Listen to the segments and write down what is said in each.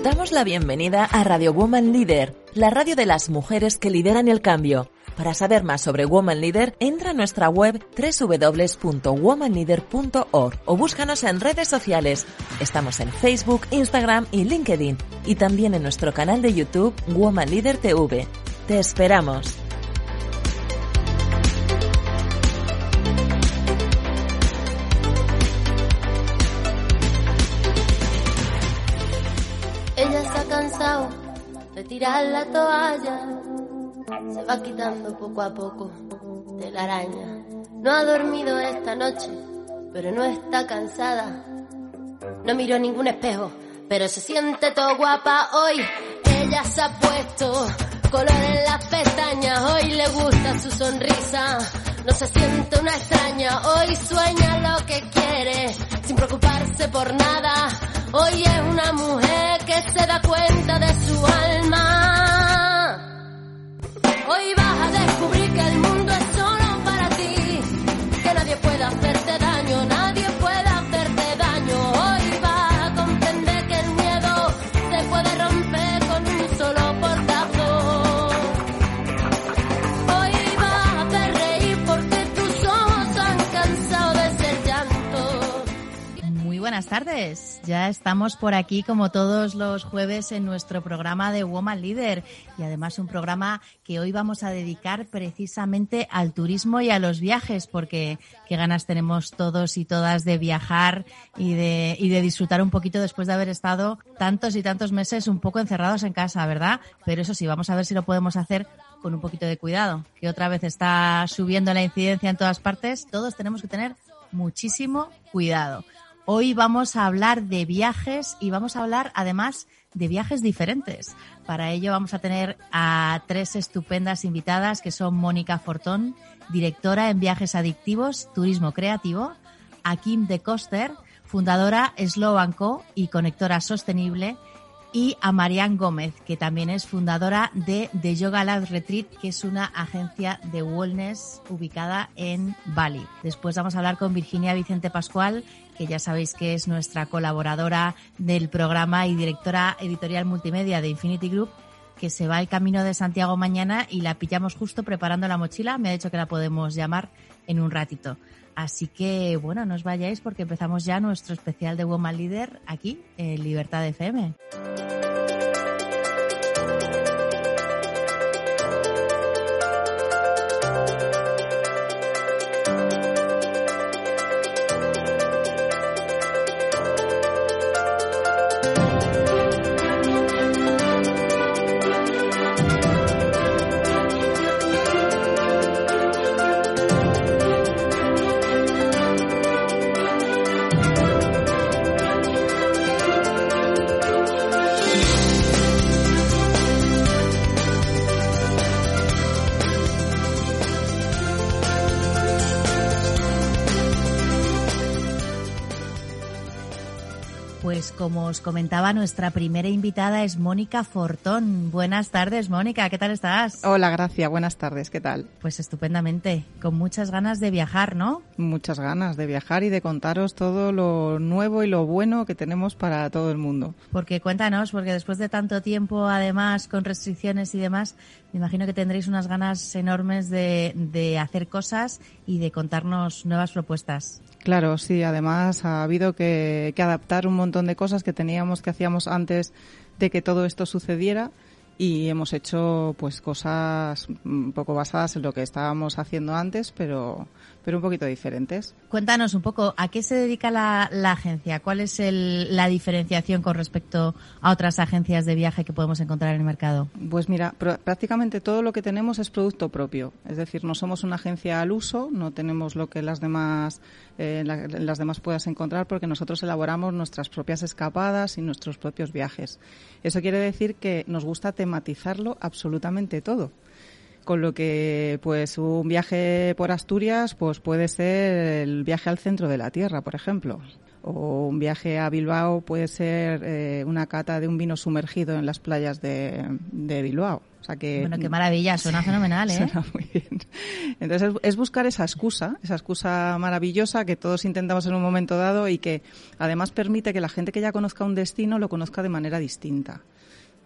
Os damos la bienvenida a Radio Woman Leader, la radio de las mujeres que lideran el cambio. Para saber más sobre Woman Leader, entra a nuestra web www.womanleader.org o búscanos en redes sociales. Estamos en Facebook, Instagram y LinkedIn y también en nuestro canal de YouTube Woman Leader TV. Te esperamos. Tirar la toalla. Se va quitando poco a poco de la araña. No ha dormido esta noche, pero no está cansada. No miró ningún espejo, pero se siente todo guapa hoy. Ella se ha puesto color en las pestañas. Hoy le gusta su sonrisa. No se siente una extraña. Hoy sueña lo que quiere, sin preocuparse por nada. Hoy es una mujer que se da cuenta de su alma. Hoy vas a descubrir que el mundo Ya estamos por aquí como todos los jueves en nuestro programa de Woman Leader y además un programa que hoy vamos a dedicar precisamente al turismo y a los viajes porque qué ganas tenemos todos y todas de viajar y de, y de disfrutar un poquito después de haber estado tantos y tantos meses un poco encerrados en casa, ¿verdad? Pero eso sí, vamos a ver si lo podemos hacer con un poquito de cuidado, que otra vez está subiendo la incidencia en todas partes. Todos tenemos que tener muchísimo cuidado. Hoy vamos a hablar de viajes y vamos a hablar además de viajes diferentes. Para ello vamos a tener a tres estupendas invitadas que son Mónica Fortón, directora en viajes adictivos, turismo creativo, a Kim de Coster, fundadora Slow Co y conectora sostenible, y a Marianne Gómez, que también es fundadora de The Yoga Lab Retreat, que es una agencia de wellness ubicada en Bali. Después vamos a hablar con Virginia Vicente Pascual, que ya sabéis que es nuestra colaboradora del programa y directora editorial multimedia de Infinity Group, que se va al camino de Santiago mañana y la pillamos justo preparando la mochila. Me ha dicho que la podemos llamar en un ratito. Así que, bueno, no os vayáis porque empezamos ya nuestro especial de Woman Leader aquí en Libertad FM. Os comentaba, nuestra primera invitada es Mónica Fortón. Buenas tardes, Mónica, ¿qué tal estás? Hola, Gracia, buenas tardes, ¿qué tal? Pues estupendamente, con muchas ganas de viajar, ¿no? Muchas ganas de viajar y de contaros todo lo nuevo y lo bueno que tenemos para todo el mundo. Porque cuéntanos, porque después de tanto tiempo, además, con restricciones y demás, me imagino que tendréis unas ganas enormes de, de hacer cosas y de contarnos nuevas propuestas. Claro, sí, además ha habido que, adaptar un montón de cosas que teníamos que hacíamos antes de que todo esto sucediera y hemos hecho pues cosas un poco basadas en lo que estábamos haciendo antes, pero pero un poquito diferentes. Cuéntanos un poco, ¿a qué se dedica la, la agencia? ¿Cuál es el, la diferenciación con respecto a otras agencias de viaje que podemos encontrar en el mercado? Pues mira, prácticamente todo lo que tenemos es producto propio. Es decir, no somos una agencia al uso, no tenemos lo que las demás, eh, la, las demás puedas encontrar porque nosotros elaboramos nuestras propias escapadas y nuestros propios viajes. Eso quiere decir que nos gusta tematizarlo absolutamente todo con lo que pues un viaje por Asturias pues puede ser el viaje al centro de la Tierra, por ejemplo. O un viaje a Bilbao puede ser eh, una cata de un vino sumergido en las playas de, de Bilbao. O sea que, bueno, qué maravilla, suena fenomenal, ¿eh? Suena muy bien. Entonces es buscar esa excusa, esa excusa maravillosa que todos intentamos en un momento dado y que además permite que la gente que ya conozca un destino lo conozca de manera distinta.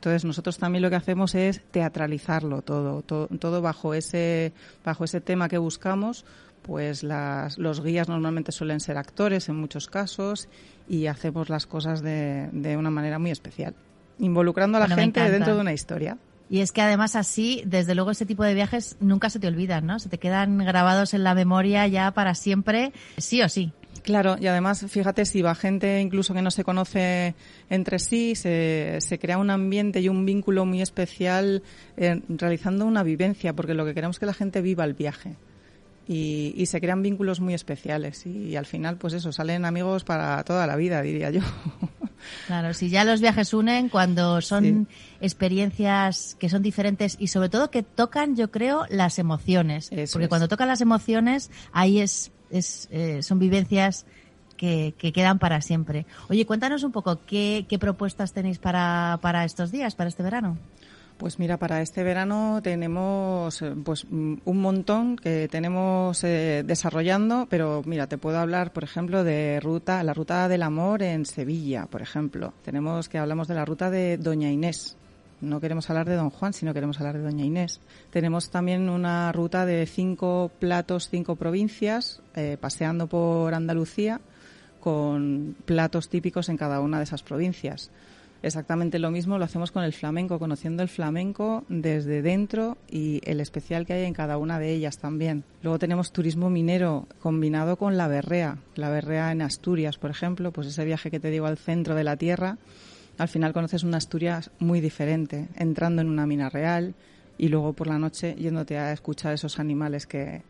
Entonces nosotros también lo que hacemos es teatralizarlo todo, todo, bajo ese bajo ese tema que buscamos. Pues las, los guías normalmente suelen ser actores en muchos casos y hacemos las cosas de, de una manera muy especial, involucrando a la gente dentro de una historia. Y es que además así, desde luego, ese tipo de viajes nunca se te olvidan, ¿no? Se te quedan grabados en la memoria ya para siempre, sí o sí. Claro, y además, fíjate, si va gente incluso que no se conoce entre sí, se, se crea un ambiente y un vínculo muy especial eh, realizando una vivencia, porque lo que queremos es que la gente viva el viaje. Y, y, se crean vínculos muy especiales y, y, al final pues eso salen amigos para toda la vida diría yo claro si ya los viajes unen cuando son sí. experiencias que son diferentes y sobre todo que tocan yo creo las emociones eso porque es. cuando tocan las emociones ahí es, es eh, son vivencias que, que, quedan para siempre oye cuéntanos un poco qué, qué propuestas tenéis para, para estos días para este verano pues mira, para este verano tenemos eh, pues un montón que tenemos eh, desarrollando, pero mira, te puedo hablar, por ejemplo, de ruta, la ruta del amor en Sevilla, por ejemplo. Tenemos que hablamos de la ruta de Doña Inés. No queremos hablar de Don Juan, sino queremos hablar de Doña Inés. Tenemos también una ruta de cinco platos, cinco provincias, eh, paseando por Andalucía, con platos típicos en cada una de esas provincias exactamente lo mismo lo hacemos con el flamenco, conociendo el flamenco desde dentro y el especial que hay en cada una de ellas también. Luego tenemos turismo minero combinado con la berrea, la berrea en Asturias, por ejemplo, pues ese viaje que te digo al centro de la tierra, al final conoces una Asturias muy diferente, entrando en una mina real y luego por la noche yéndote a escuchar esos animales que,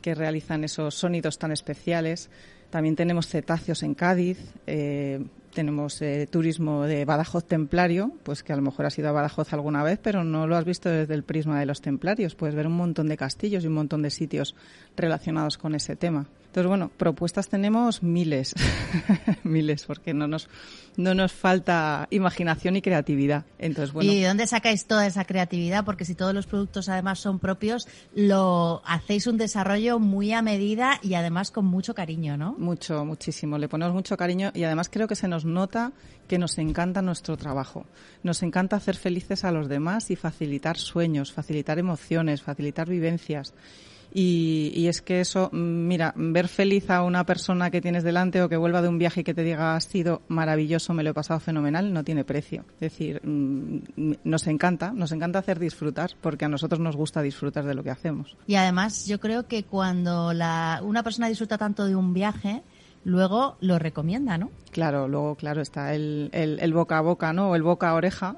que realizan esos sonidos tan especiales. También tenemos cetáceos en Cádiz, eh, tenemos eh, turismo de Badajoz templario, pues que a lo mejor has ido a Badajoz alguna vez, pero no lo has visto desde el prisma de los templarios. Puedes ver un montón de castillos y un montón de sitios relacionados con ese tema. Entonces, bueno, propuestas tenemos miles, miles, porque no nos, no nos falta imaginación y creatividad. Entonces, bueno. ¿Y de dónde sacáis toda esa creatividad? Porque si todos los productos además son propios, lo hacéis un desarrollo muy a medida y además con mucho cariño, ¿no? Mucho, muchísimo. Le ponemos mucho cariño y además creo que se nos nota que nos encanta nuestro trabajo. Nos encanta hacer felices a los demás y facilitar sueños, facilitar emociones, facilitar vivencias. Y, y, es que eso, mira, ver feliz a una persona que tienes delante o que vuelva de un viaje y que te diga ha sido maravilloso, me lo he pasado fenomenal, no tiene precio. Es decir, nos encanta, nos encanta hacer disfrutar porque a nosotros nos gusta disfrutar de lo que hacemos. Y además yo creo que cuando la, una persona disfruta tanto de un viaje, luego lo recomienda, ¿no? Claro, luego, claro, está el, el, boca a boca, ¿no? O el boca a oreja,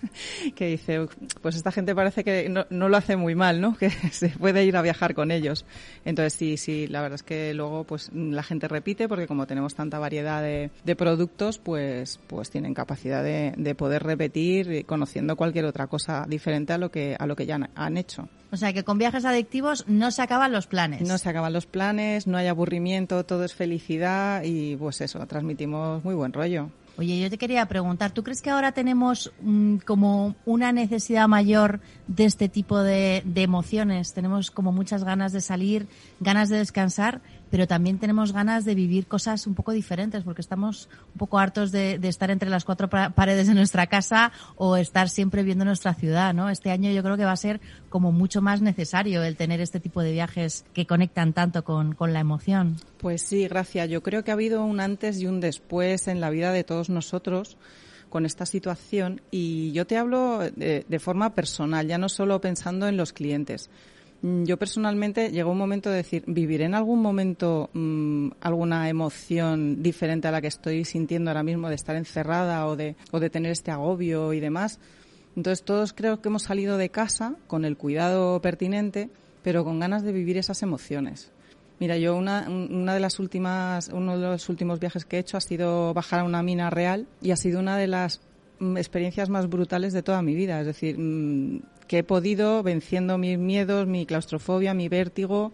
que dice, pues esta gente parece que no, no, lo hace muy mal, ¿no? Que se puede ir a viajar con ellos. Entonces, sí, sí, la verdad es que luego, pues, la gente repite, porque como tenemos tanta variedad de, productos, pues, pues tienen capacidad de, de, poder repetir conociendo cualquier otra cosa diferente a lo que, a lo que ya han hecho. O sea, que con viajes adictivos no se acaban los planes. No se acaban los planes, no hay aburrimiento, todo es felicidad y, pues eso, transmitimos muy buen rollo. Oye, yo te quería preguntar, ¿tú crees que ahora tenemos um, como una necesidad mayor de este tipo de, de, emociones? Tenemos como muchas ganas de salir, ganas de descansar, pero también tenemos ganas de vivir cosas un poco diferentes porque estamos un poco hartos de, de estar entre las cuatro paredes de nuestra casa o estar siempre viendo nuestra ciudad, ¿no? Este año yo creo que va a ser como mucho más necesario el tener este tipo de viajes que conectan tanto con, con la emoción. Pues sí, gracias. Yo creo que ha habido un antes y un después en la vida de todos nosotros con esta situación y yo te hablo de, de forma personal, ya no solo pensando en los clientes. Mm, Yo personalmente llegó un momento de decir, ¿viviré en algún momento mm, alguna emoción diferente a la que estoy sintiendo ahora mismo de estar encerrada o de, o de tener este agobio y demás? Entonces todos creo que hemos salido de casa con el cuidado pertinente, pero con ganas de vivir esas emociones. Mira, yo una, una de las últimas, uno de los últimos viajes que he hecho ha sido bajar a una mina real y ha sido una de las mm, experiencias más brutales de toda mi vida. Es decir, que he podido venciendo mis miedos, mi claustrofobia, mi vértigo.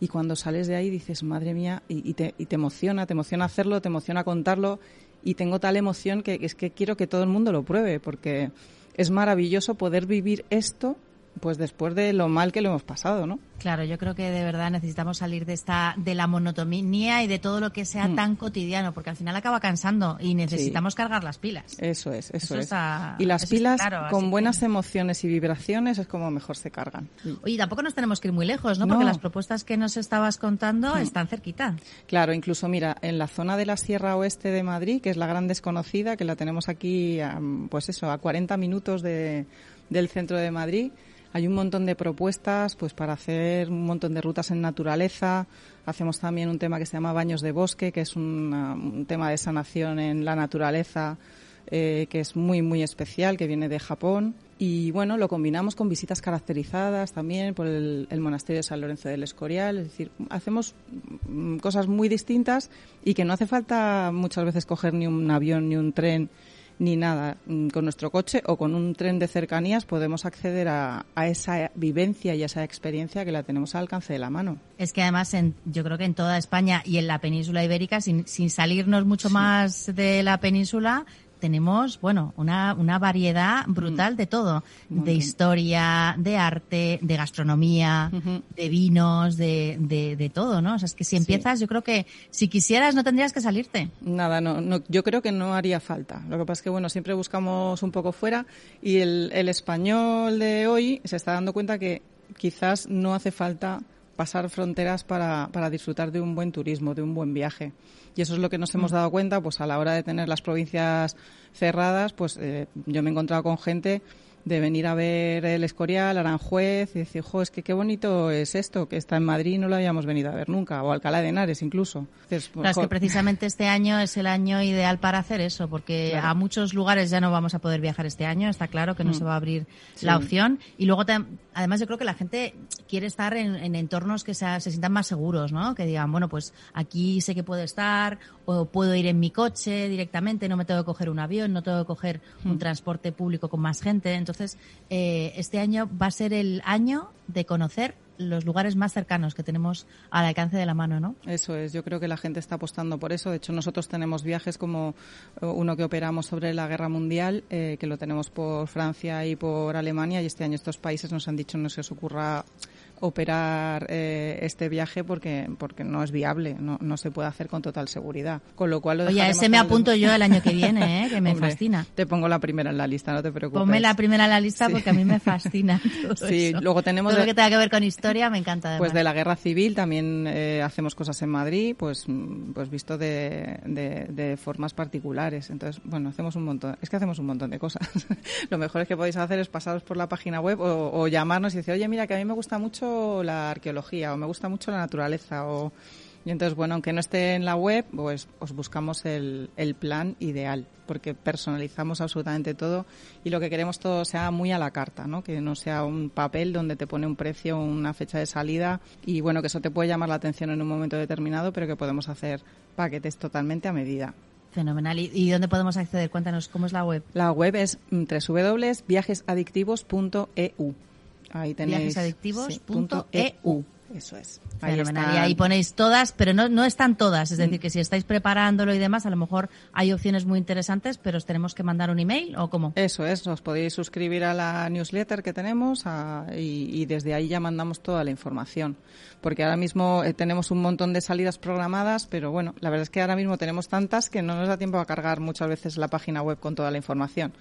Y cuando sales de ahí dices, madre mía, y, te, y te emociona, te emociona hacerlo, te emociona contarlo. Y tengo tal emoción que es que quiero que todo el mundo lo pruebe, porque es maravilloso poder vivir esto pues después de lo mal que lo hemos pasado, ¿no? Claro, yo creo que de verdad necesitamos salir de esta de la monotonía y de todo lo que sea Mm. tan cotidiano, porque al final acaba cansando y necesitamos cargar las pilas. Eso es, eso, Eso es. está- y las eso pilas claro, con que- buenas emociones y vibraciones es como mejor se cargan. Oye, tampoco nos tenemos que ir muy lejos, ¿no? Porque No. las propuestas que nos estabas contando están cerquita. Claro, incluso mira, en la zona de la Sierra Oeste de Madrid, que es la gran desconocida, que la tenemos aquí, pues eso, a 40 minutos de, del centro de Madrid, hay un montón de propuestas, pues para hacer un montón de rutas en naturaleza. Hacemos también un tema que se llama baños de bosque, que es un tema de sanación en la naturaleza, eh, que es muy, muy especial, que viene de Japón. Y bueno, lo combinamos con visitas caracterizadas también por el, el monasterio de San Lorenzo del Escorial. Es decir, hacemos mm, cosas muy distintas y que no hace falta muchas veces coger ni un avión, ni un tren, ni nada. Mm, Con nuestro coche o con un tren de cercanías podemos acceder a, a esa vivencia y a esa experiencia que la tenemos al alcance de la mano. Es que además en, yo creo que en toda España y en la península ibérica, sin, sin salirnos mucho más de la península, tenemos, bueno, una, una variedad brutal de todo. De historia, de arte, de gastronomía, de vinos, de, de, de todo, ¿no? O sea, es que si empiezas, yo creo que si quisieras no tendrías que salirte. Nada, no, no, yo creo que no haría falta. Lo que pasa es que, bueno, siempre buscamos un poco fuera y el, el español de hoy se está dando cuenta que quizás no hace falta pasar fronteras para, para disfrutar de un buen turismo, de un buen viaje. Y eso es lo que nos hemos dado cuenta, pues a la hora de tener las provincias cerradas, pues eh, yo me he encontrado con gente de venir a ver el Escorial, Aranjuez, y decir, jo, es que qué bonito es esto, que está en Madrid y no lo habíamos venido a ver nunca, o Alcalá de Henares incluso. Entonces, Claro, es que precisamente este año es el año ideal para hacer eso, porque Claro. a muchos lugares ya no vamos a poder viajar este año, está claro que no Mm. se va a abrir Sí. la opción. Y luego, además, yo creo que la gente quiere estar en, en entornos que se sientan más seguros, ¿no? Que digan, bueno, pues aquí sé que puedo estar, o puedo ir en mi coche directamente, no me tengo que coger un avión, no tengo que coger un transporte público con más gente. Entonces, eh, este año va a ser el año de conocer los lugares más cercanos que tenemos al alcance de la mano, ¿no? Eso es, yo creo que la gente está apostando por eso. De hecho, nosotros tenemos viajes como eh, uno que operamos sobre la guerra mundial, eh, que lo tenemos por Francia y por Alemania, y este año estos países nos han dicho no se os ocurra operar eh, este viaje porque porque no es viable, no, no se puede hacer con total seguridad. Con lo cual lo Oye, ese me el- apunto yo el año que viene, ¿eh? que me Hombre, fascina. Te pongo la primera en la lista, no te preocupes. Ponme la primera en la lista Sí. porque a mí me fascina. todo Sí, eso. luego tenemos Todo lo que tenga que ver con historia me encanta. Además. Pues de la guerra civil también eh, hacemos cosas en Madrid, pues, pues visto de, de, de formas particulares. Entonces, bueno, hacemos un montón, es que hacemos un montón de cosas. Lo mejor es que podéis hacer es pasaros por la página web o, o llamarnos y decir, oye, mira, que a mí me gusta mucho la arqueología o me gusta mucho la naturaleza o... Y entonces, bueno, aunque no esté en la web, pues os buscamos el, el plan ideal, porque personalizamos absolutamente todo y lo que queremos todo sea muy a la carta, ¿no? Que no sea un papel donde te pone un precio, una fecha de salida y bueno, que eso te puede llamar la atención en un momento determinado, pero que podemos hacer paquetes totalmente a medida. Fenomenal. ¿Y, y dónde podemos acceder? Cuéntanos cómo es la web. La web es mm, www.viajesadictivos.eu. Ahí tenéis Viajesadictivos sí, punto EU. Eso es. Ahí. Y ahí ponéis todas, pero no, no están todas. Es decir, Mm. que si estáis preparándolo y demás, a lo mejor hay opciones muy interesantes, pero os tenemos que mandar un email o cómo. Eso es, os podéis suscribir a la newsletter que tenemos a- y, y desde ahí ya mandamos toda la información. Porque ahora mismo eh, tenemos un montón de salidas programadas, pero bueno, la verdad es que ahora mismo tenemos tantas que no nos da tiempo a cargar muchas veces la página web con toda la información.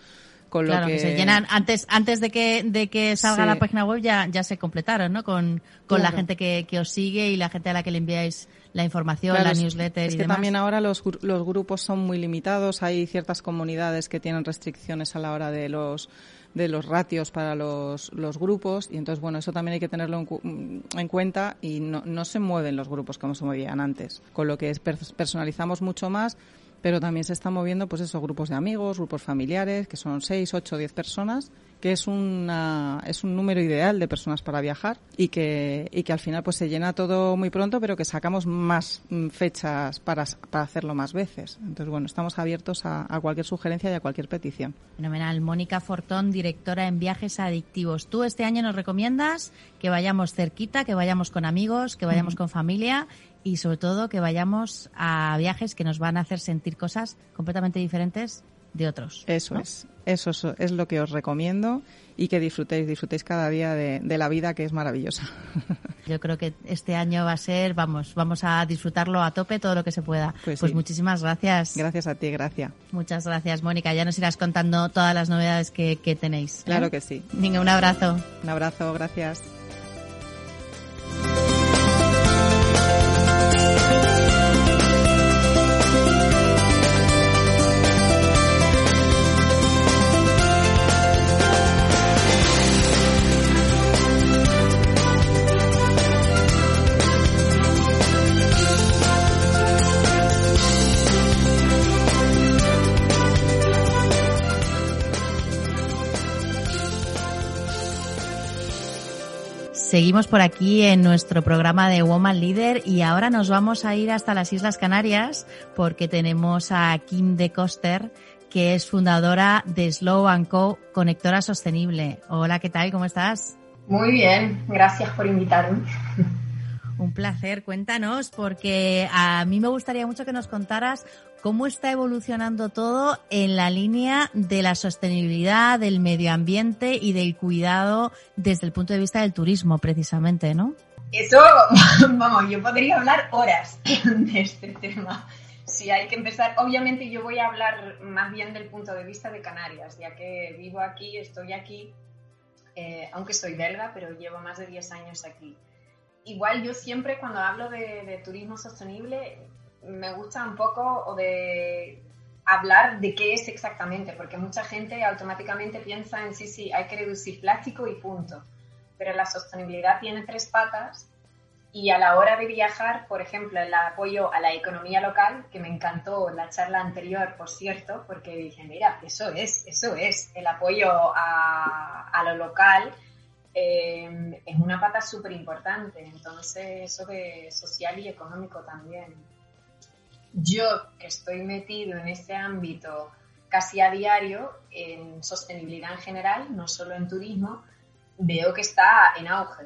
Con lo claro, que... se llenan antes antes de que de que salga la página web ya ya se completaron, ¿no? Con, con la gente que, que os sigue y la gente a la que le enviáis la información, la newsletter es y que demás. también ahora los, los grupos son muy limitados, hay ciertas comunidades que tienen restricciones a la hora de los de los ratios para los, los grupos y entonces bueno eso también hay que tenerlo en, en cuenta y no, no se mueven los grupos como se movían antes con lo que es, personalizamos mucho más pero también se están moviendo pues esos grupos de amigos, grupos familiares, que son 6, 8, 10 personas, que es una es un número ideal de personas para viajar y que y que al final pues se llena todo muy pronto, pero que sacamos más fechas para, para hacerlo más veces. Entonces, bueno, estamos abiertos a, a cualquier sugerencia y a cualquier petición. Fenomenal. Mónica Fortón, directora en Viajes Adictivos. Tú este año nos recomiendas que vayamos cerquita, que vayamos con amigos, que vayamos con familia y sobre todo que vayamos a viajes que nos van a hacer sentir cosas completamente diferentes de otros. Eso ¿no? es, eso es, es, lo que os recomiendo y que disfrutéis, disfrutéis cada día de, de, la vida que es maravillosa. Yo creo que este año va a ser, vamos, vamos a disfrutarlo a tope todo lo que se pueda. Pues, pues sí. muchísimas gracias. Gracias a ti, gracias. Muchas gracias, Mónica. Ya nos irás contando todas las novedades que, que tenéis. ¿eh? Claro que sí. Venga, un abrazo. Un abrazo, gracias. Seguimos por aquí en nuestro programa de Woman Leader y ahora nos vamos a ir hasta las Islas Canarias porque tenemos a Kim de Coster, que es fundadora de Slow Co, Conectora Sostenible. Hola, ¿qué tal? ¿Cómo estás? Muy bien, gracias por invitarme. Un placer, cuéntanos, porque a mí me gustaría mucho que nos contaras cómo está evolucionando todo en la línea de la sostenibilidad, del medio ambiente y del cuidado desde el punto de vista del turismo, precisamente, ¿no? Eso, vamos, yo podría hablar horas de este tema. Si hay que empezar, obviamente yo voy a hablar más bien del punto de vista de Canarias, ya que vivo aquí, estoy aquí, eh, aunque soy belga, pero llevo más de 10 años aquí. Igual yo siempre cuando hablo de, de turismo sostenible me gusta un poco o de hablar de qué es exactamente, porque mucha gente automáticamente piensa en sí, sí, hay que reducir plástico y punto. Pero la sostenibilidad tiene tres patas y a la hora de viajar, por ejemplo, el apoyo a la economía local, que me encantó la charla anterior, por cierto, porque dije, mira, eso es, eso es, el apoyo a, a lo local eh, es una pata súper importante. Entonces, eso de social y económico también yo que estoy metido en este ámbito casi a diario, en sostenibilidad en general, no solo en turismo, veo que está en auge.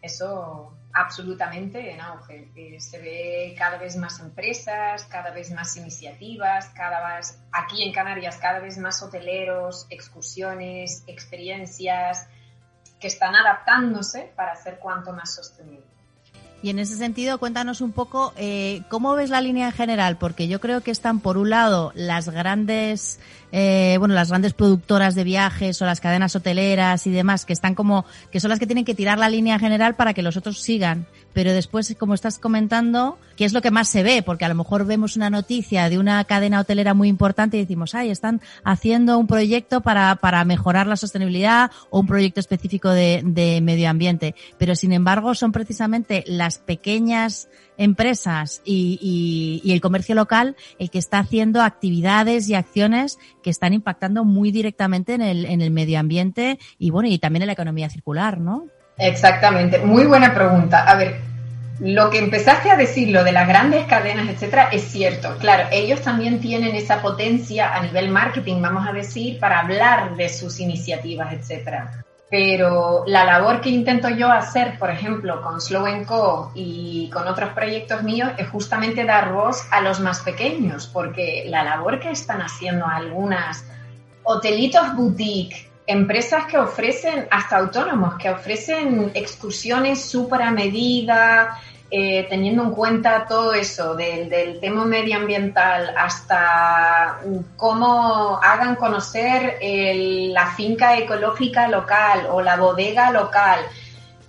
Eso absolutamente en auge. Eh, se ve cada vez más empresas, cada vez más iniciativas, cada vez, aquí en Canarias cada vez más hoteleros, excursiones, experiencias que están adaptándose para ser cuanto más sostenible. Y en ese sentido, cuéntanos un poco eh, cómo ves la línea en general, porque yo creo que están por un lado las grandes, eh, bueno, las grandes productoras de viajes o las cadenas hoteleras y demás, que están como, que son las que tienen que tirar la línea general para que los otros sigan. Pero después, como estás comentando, ¿qué es lo que más se ve? Porque a lo mejor vemos una noticia de una cadena hotelera muy importante y decimos, ay, están haciendo un proyecto para, para mejorar la sostenibilidad o un proyecto específico de, de medio ambiente. Pero sin embargo, son precisamente las pequeñas empresas y, y, el comercio local el que está haciendo actividades y acciones que están impactando muy directamente en el, en el medio ambiente y bueno, y también en la economía circular, ¿no? Exactamente, muy buena pregunta. A ver, lo que empezaste a decir, lo de las grandes cadenas, etcétera, es cierto. Claro, ellos también tienen esa potencia a nivel marketing, vamos a decir, para hablar de sus iniciativas, etcétera. Pero la labor que intento yo hacer, por ejemplo, con Slow Co y con otros proyectos míos, es justamente dar voz a los más pequeños, porque la labor que están haciendo algunas hotelitos boutique, empresas que ofrecen, hasta autónomos, que ofrecen excursiones súper a medida, eh, teniendo en cuenta todo eso, del, tema medioambiental hasta cómo hagan conocer el, la finca ecológica local o la bodega local.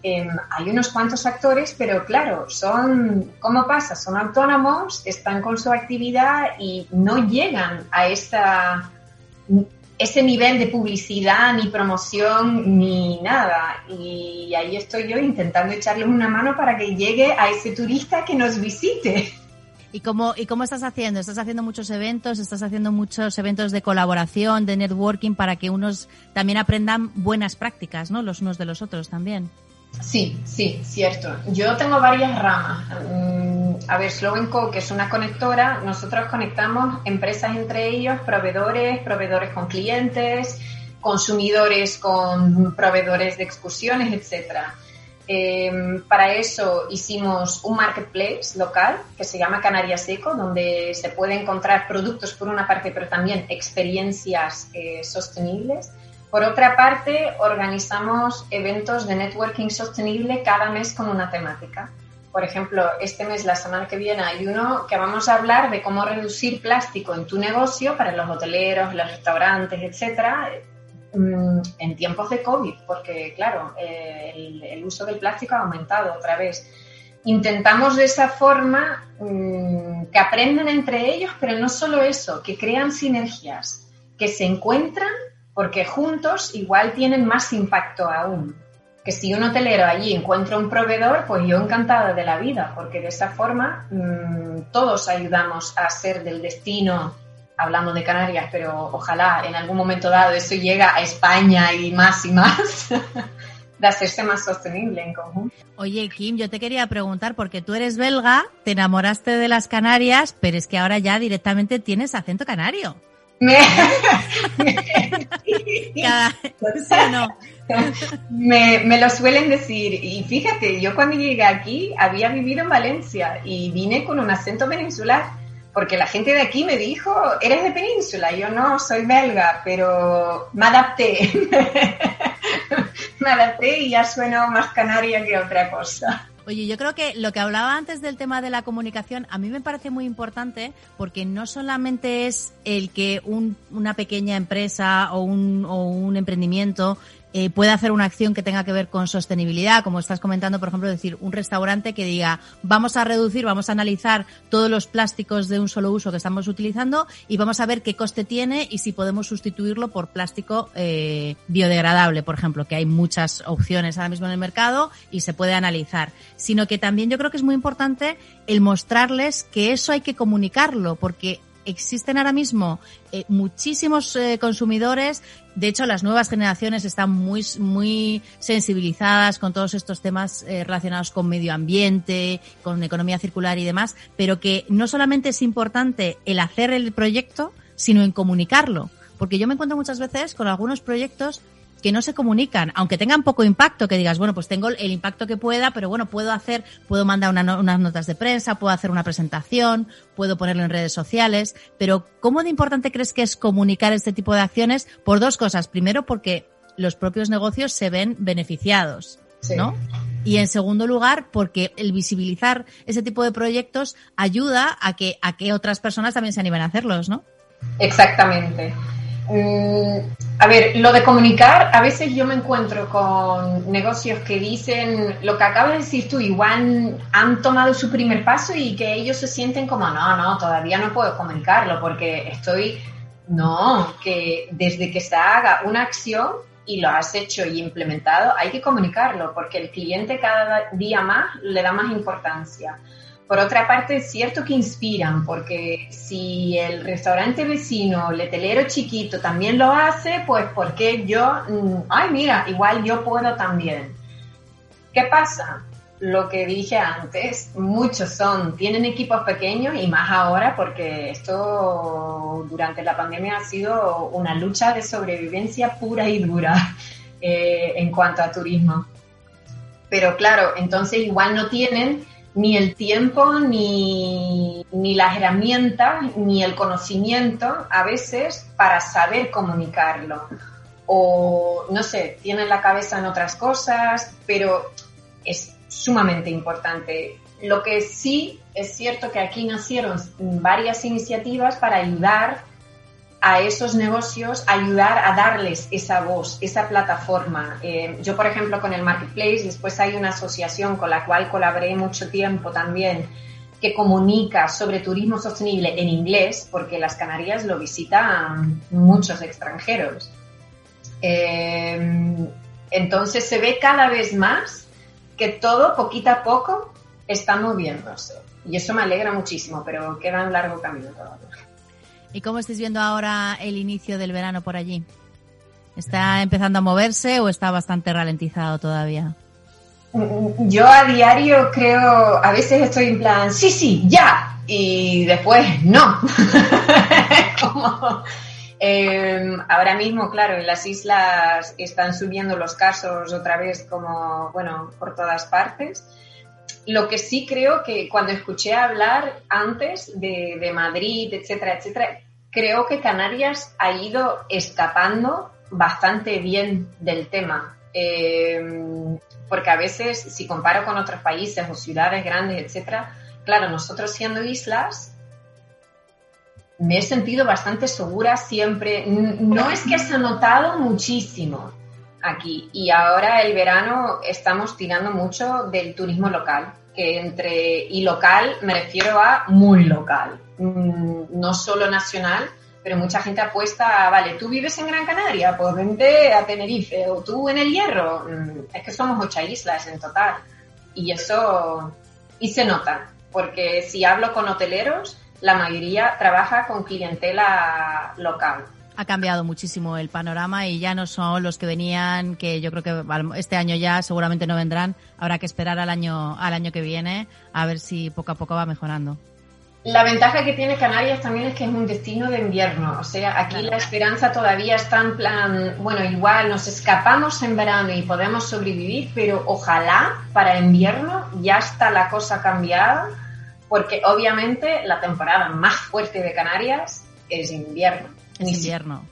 Eh, hay unos cuantos actores, pero claro, son, ¿cómo pasa? Son autónomos, están con su actividad y no llegan a esta ese nivel de publicidad, ni promoción, ni nada. Y ahí estoy yo intentando echarles una mano para que llegue a ese turista que nos visite. ¿Y cómo, ¿Y cómo estás haciendo? ¿Estás haciendo muchos eventos? ¿Estás haciendo muchos eventos de colaboración, de networking, para que unos también aprendan buenas prácticas, ¿no? Los unos de los otros también. Sí, sí, cierto. Yo tengo varias ramas. Mm, a ver, Slovenco, que es una conectora, nosotros conectamos empresas entre ellos, proveedores, proveedores con clientes, consumidores con proveedores de excursiones, etcétera. Em, para eso hicimos un marketplace local que se llama Canarias Eco, donde se puede encontrar productos por una parte, pero también experiencias eh, sostenibles. Por otra parte, organizamos eventos de networking sostenible cada mes con una temática. Por ejemplo, este mes, la semana que viene, hay uno que vamos a hablar de cómo reducir plástico en tu negocio para los hoteleros, los restaurantes, etcétera, mm, en tiempos de COVID, porque claro, eh, el, uso del plástico ha aumentado otra vez. Intentamos de esa forma mm, que aprendan entre ellos, pero no solo eso, que crean sinergias, que se encuentran porque juntos igual tienen más impacto aún. Que si un hotelero allí encuentra un proveedor, pues yo encantada de la vida, porque de esa forma mmm, todos ayudamos a hacer del destino, hablando de Canarias, pero ojalá en algún momento dado eso llega a España y más y más. de hacerse más sostenible en conjunto. Oye, Kim, yo te quería preguntar, porque tú eres belga, te enamoraste de las Canarias, pero es que ahora ya directamente tienes acento canario. Me, me, me, lo suelen decir. Y fíjate, yo cuando llegué aquí había vivido en Valencia y vine con un acento peninsular, porque la gente de aquí me dijo, eres de península. Yo no, soy belga, pero me adapté. me adapté y ya sueno más canaria que otra cosa. Oye, yo creo que lo que hablaba antes del tema de la comunicación a mí me parece muy importante porque no solamente es el que un, una pequeña empresa o un, o un emprendimiento eh, puede hacer una acción que tenga que ver con sostenibilidad, como estás comentando, por ejemplo, decir un restaurante que diga vamos a reducir, vamos a analizar todos los plásticos de un solo uso que estamos utilizando y vamos a ver qué coste tiene y si podemos sustituirlo por plástico eh, biodegradable, por ejemplo, que hay muchas opciones ahora mismo en el mercado y se puede analizar. Sino que también yo creo que es muy importante el mostrarles que eso hay que comunicarlo, porque existen ahora mismo eh, muchísimos eh, consumidores. De hecho, las nuevas generaciones están muy, muy sensibilizadas con todos estos temas eh, relacionados con medio ambiente, con economía circular y demás, pero que no solamente es importante el hacer el proyecto, sino en comunicarlo. Porque yo me encuentro muchas veces con algunos proyectos que no se comunican, aunque tengan poco impacto, que digas, bueno, pues tengo el impacto que pueda, pero bueno, puedo hacer, puedo mandar unas notas de prensa, puedo hacer una presentación, puedo ponerlo en redes sociales, pero ¿cómo de importante crees que es comunicar este tipo de acciones? Por dos cosas. Primero, porque los propios negocios se ven beneficiados, ¿no? Y en segundo lugar, porque el visibilizar ese tipo de proyectos ayuda a que, a que otras personas también se animen a hacerlos, ¿no? Exactamente. Mm, a ver, lo de comunicar, a veces yo me encuentro con negocios que dicen lo que acabas de decir tú, igual han tomado su primer paso y que ellos se sienten como, no, no, todavía no puedo comunicarlo porque estoy, no, que desde que se haga una acción y lo has hecho y implementado, hay que comunicarlo porque el cliente cada día más le da más importancia. Por otra parte, es cierto que inspiran, porque si el restaurante vecino, el letelero chiquito también lo hace, pues ¿por qué yo? Mm, ay, mira, igual yo puedo también. ¿Qué pasa? Lo que dije antes, muchos son, tienen equipos pequeños y más ahora porque esto durante la pandemia ha sido una lucha de sobrevivencia pura y dura eh, en cuanto a turismo. Pero claro, entonces igual no tienen ni el tiempo, ni, ni, las herramientas, ni el conocimiento a veces para saber comunicarlo. O, no sé, tienen la cabeza en otras cosas, pero es sumamente importante. Lo que sí es cierto que aquí nacieron varias iniciativas para ayudar a esos negocios, ayudar a darles esa voz, esa plataforma. Eh, yo, por ejemplo, con el Marketplace, después hay una asociación con la cual colaboré mucho tiempo también, que comunica sobre turismo sostenible en inglés, porque las Canarias lo visitan muchos extranjeros. Eh, entonces se ve cada vez más que todo, poquito a poco, está moviéndose. Y eso me alegra muchísimo, pero queda un largo camino todavía. ¿Y cómo estáis viendo ahora el inicio del verano por allí? ¿Está empezando a moverse o está bastante ralentizado todavía? Yo a diario creo, a veces estoy en plan, sí, sí, ya, y después no. Eh, ahora mismo, claro, en las islas están subiendo los casos otra vez como, bueno, por todas partes. Lo que sí creo que cuando escuché hablar antes de Madrid, etcétera, etcétera, creo que Canarias ha ido escapando bastante bien del tema. Eh, porque a veces, si comparo con otros países o ciudades grandes, etcétera, claro, nosotros siendo islas, me he sentido bastante segura siempre. No es que se ha notado muchísimo aquí y ahora el verano estamos tirando mucho del turismo local, que entre y local me refiero a muy local, mm, no solo nacional, pero mucha gente apuesta vale, tú vives en Gran Canaria, pues vente a Tenerife, o tú en el Hierro, mm, es que somos ocho islas en total. Y eso, y se nota, porque si hablo con hoteleros, la mayoría trabaja con clientela local. Ha cambiado muchísimo el panorama y ya no son los que venían, que yo creo que este año ya seguramente no vendrán. Habrá que esperar al año, al año que viene a ver si poco a poco va mejorando. La ventaja que tiene Canarias también es que es un destino de invierno, o sea, aquí la esperanza todavía está en plan, bueno, igual nos escapamos en verano y podemos sobrevivir, pero ojalá para invierno ya está la cosa cambiada, porque obviamente la temporada más fuerte de Canarias es invierno. Es invierno.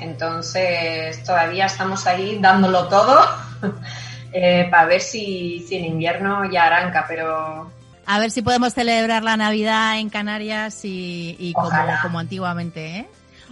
Entonces todavía estamos ahí dándolo todo eh, para ver si, si en invierno ya arranca, pero a ver si podemos celebrar la Navidad en Canarias y, como, como, antiguamente, ¿eh?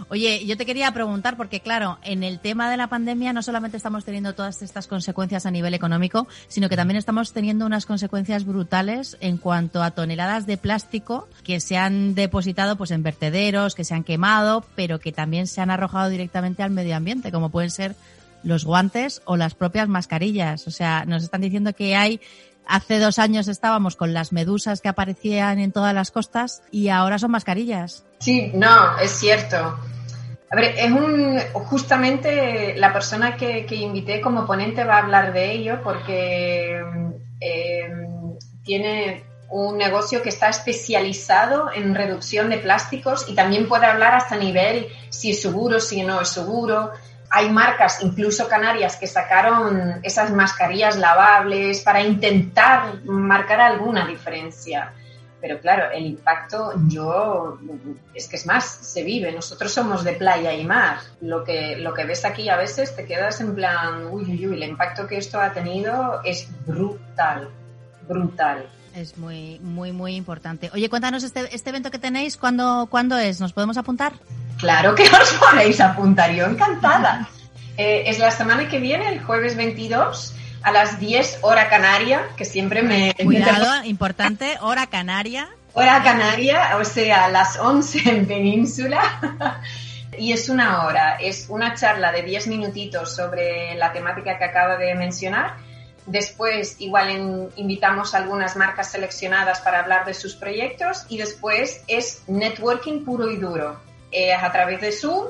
Oye, yo te quería preguntar, porque claro, en el tema de la pandemia no solamente estamos teniendo todas estas consecuencias a nivel económico, sino que también estamos teniendo unas consecuencias brutales en cuanto a toneladas de plástico que se han depositado pues en vertederos, que se han quemado, pero que también se han arrojado directamente al medio ambiente, como pueden ser los guantes o las propias mascarillas. O sea, nos están diciendo que hay Hace dos años estábamos con las medusas que aparecían en todas las costas y ahora son mascarillas. Sí, no, es cierto. A ver, es un, justamente la persona que, invité como ponente va a hablar de ello porque eh, tiene un negocio que está especializado en reducción de plásticos y también puede hablar hasta nivel si es seguro, si no es seguro, hay marcas, incluso canarias, que sacaron esas mascarillas lavables para intentar marcar alguna diferencia. Pero claro, el impacto yo, es que es más, se vive. Nosotros somos de playa y mar. Lo que, lo que ves aquí a veces te quedas en plan, uy, uy, uy, el impacto que esto ha tenido es brutal, brutal. Es muy, muy, muy importante. Oye, cuéntanos este, este evento que tenéis, ¿cuándo, ¿cuándo es? ¿Nos podemos apuntar? Claro que os podéis apuntar, yo encantada. Eh, es la semana que viene, el jueves 22, a las 10 hora canaria, que siempre me... Cuidado, importante, hora canaria. Hora canaria, o sea, las 11 en península. y es una hora, es una charla de 10 minutitos sobre la temática que acabo de mencionar. Después, igual invitamos a algunas marcas seleccionadas para hablar de sus proyectos y después es networking puro y duro es a través de Zoom,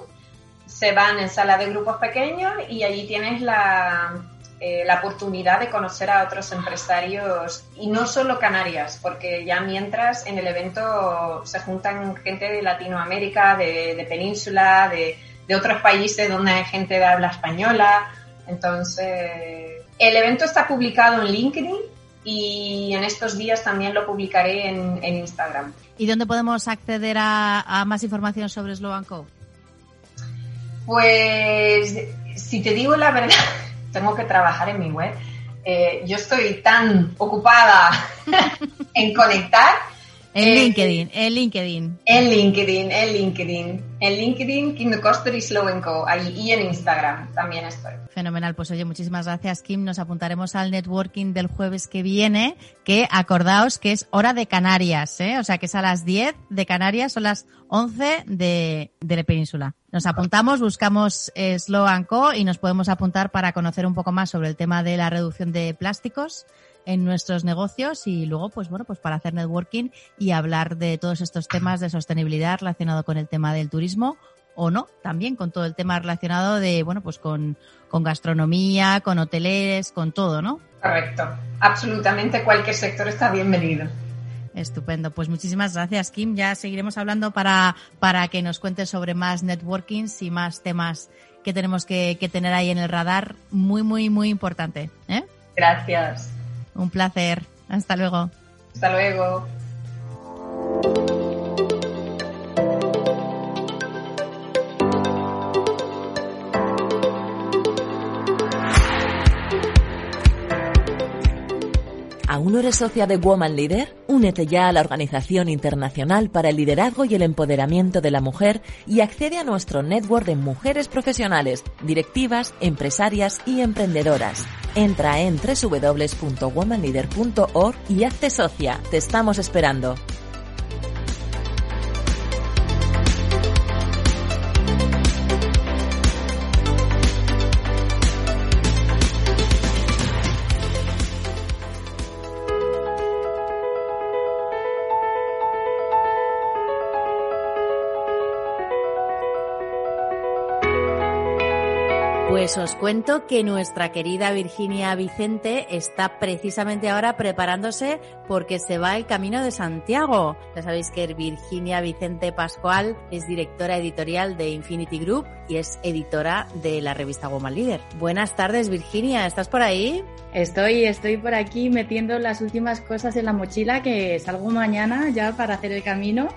se van en sala de grupos pequeños y allí tienes la, eh, la oportunidad de conocer a otros empresarios y no solo Canarias, porque ya mientras en el evento se juntan gente de Latinoamérica, de, Península, de, de, otros países donde hay gente de habla española. Entonces, el evento está publicado en LinkedIn y en estos días también lo publicaré en, en Instagram. ¿Y dónde podemos acceder a, más información sobre Slow Co? Pues, si te digo la verdad, tengo que trabajar en mi web. eh, yo estoy tan ocupada en conectar. En eh, LinkedIn, en LinkedIn. En LinkedIn, en LinkedIn. En LinkedIn, Kim de Koster y Slow Co. Ahí, y en Instagram también estoy. Fenomenal, pues oye, muchísimas gracias Kim. Nos apuntaremos al networking del jueves que viene, que acordaos que es hora de Canarias, ¿eh? o sea que es a las 10 de Canarias, son las 11 de, de la península. Nos apuntamos, buscamos eh, Slow Co y nos podemos apuntar para conocer un poco más sobre el tema de la reducción de plásticos en nuestros negocios y luego, pues bueno, pues para hacer networking y hablar de todos estos temas de sostenibilidad relacionado con el tema del turismo o no, también con todo el tema relacionado de, bueno, pues con, con gastronomía, con hoteles, con todo, ¿no? Correcto. Absolutamente cualquier sector está bienvenido. Estupendo. Pues muchísimas gracias, Kim. Ya seguiremos hablando para, para que nos cuentes sobre más networkings y más temas que tenemos que, que tener ahí en el radar. Muy, muy, muy importante. ¿eh? Gracias. Un placer. Hasta luego. Hasta luego. ¿Aún no eres socia de Woman Leader? Únete ya a la Organización Internacional para el Liderazgo y el Empoderamiento de la Mujer y accede a nuestro network de mujeres profesionales, directivas, empresarias y emprendedoras. Entra en www.womanleader.org y hazte socia. Te estamos esperando. Pues os cuento que nuestra querida Virginia Vicente está precisamente ahora preparándose porque se va el camino de Santiago. Ya sabéis que Virginia Vicente Pascual es directora editorial de Infinity Group y es editora de la revista Woman Leader. Buenas tardes, Virginia, ¿estás por ahí? Estoy, estoy por aquí metiendo las últimas cosas en la mochila que salgo mañana ya para hacer el camino.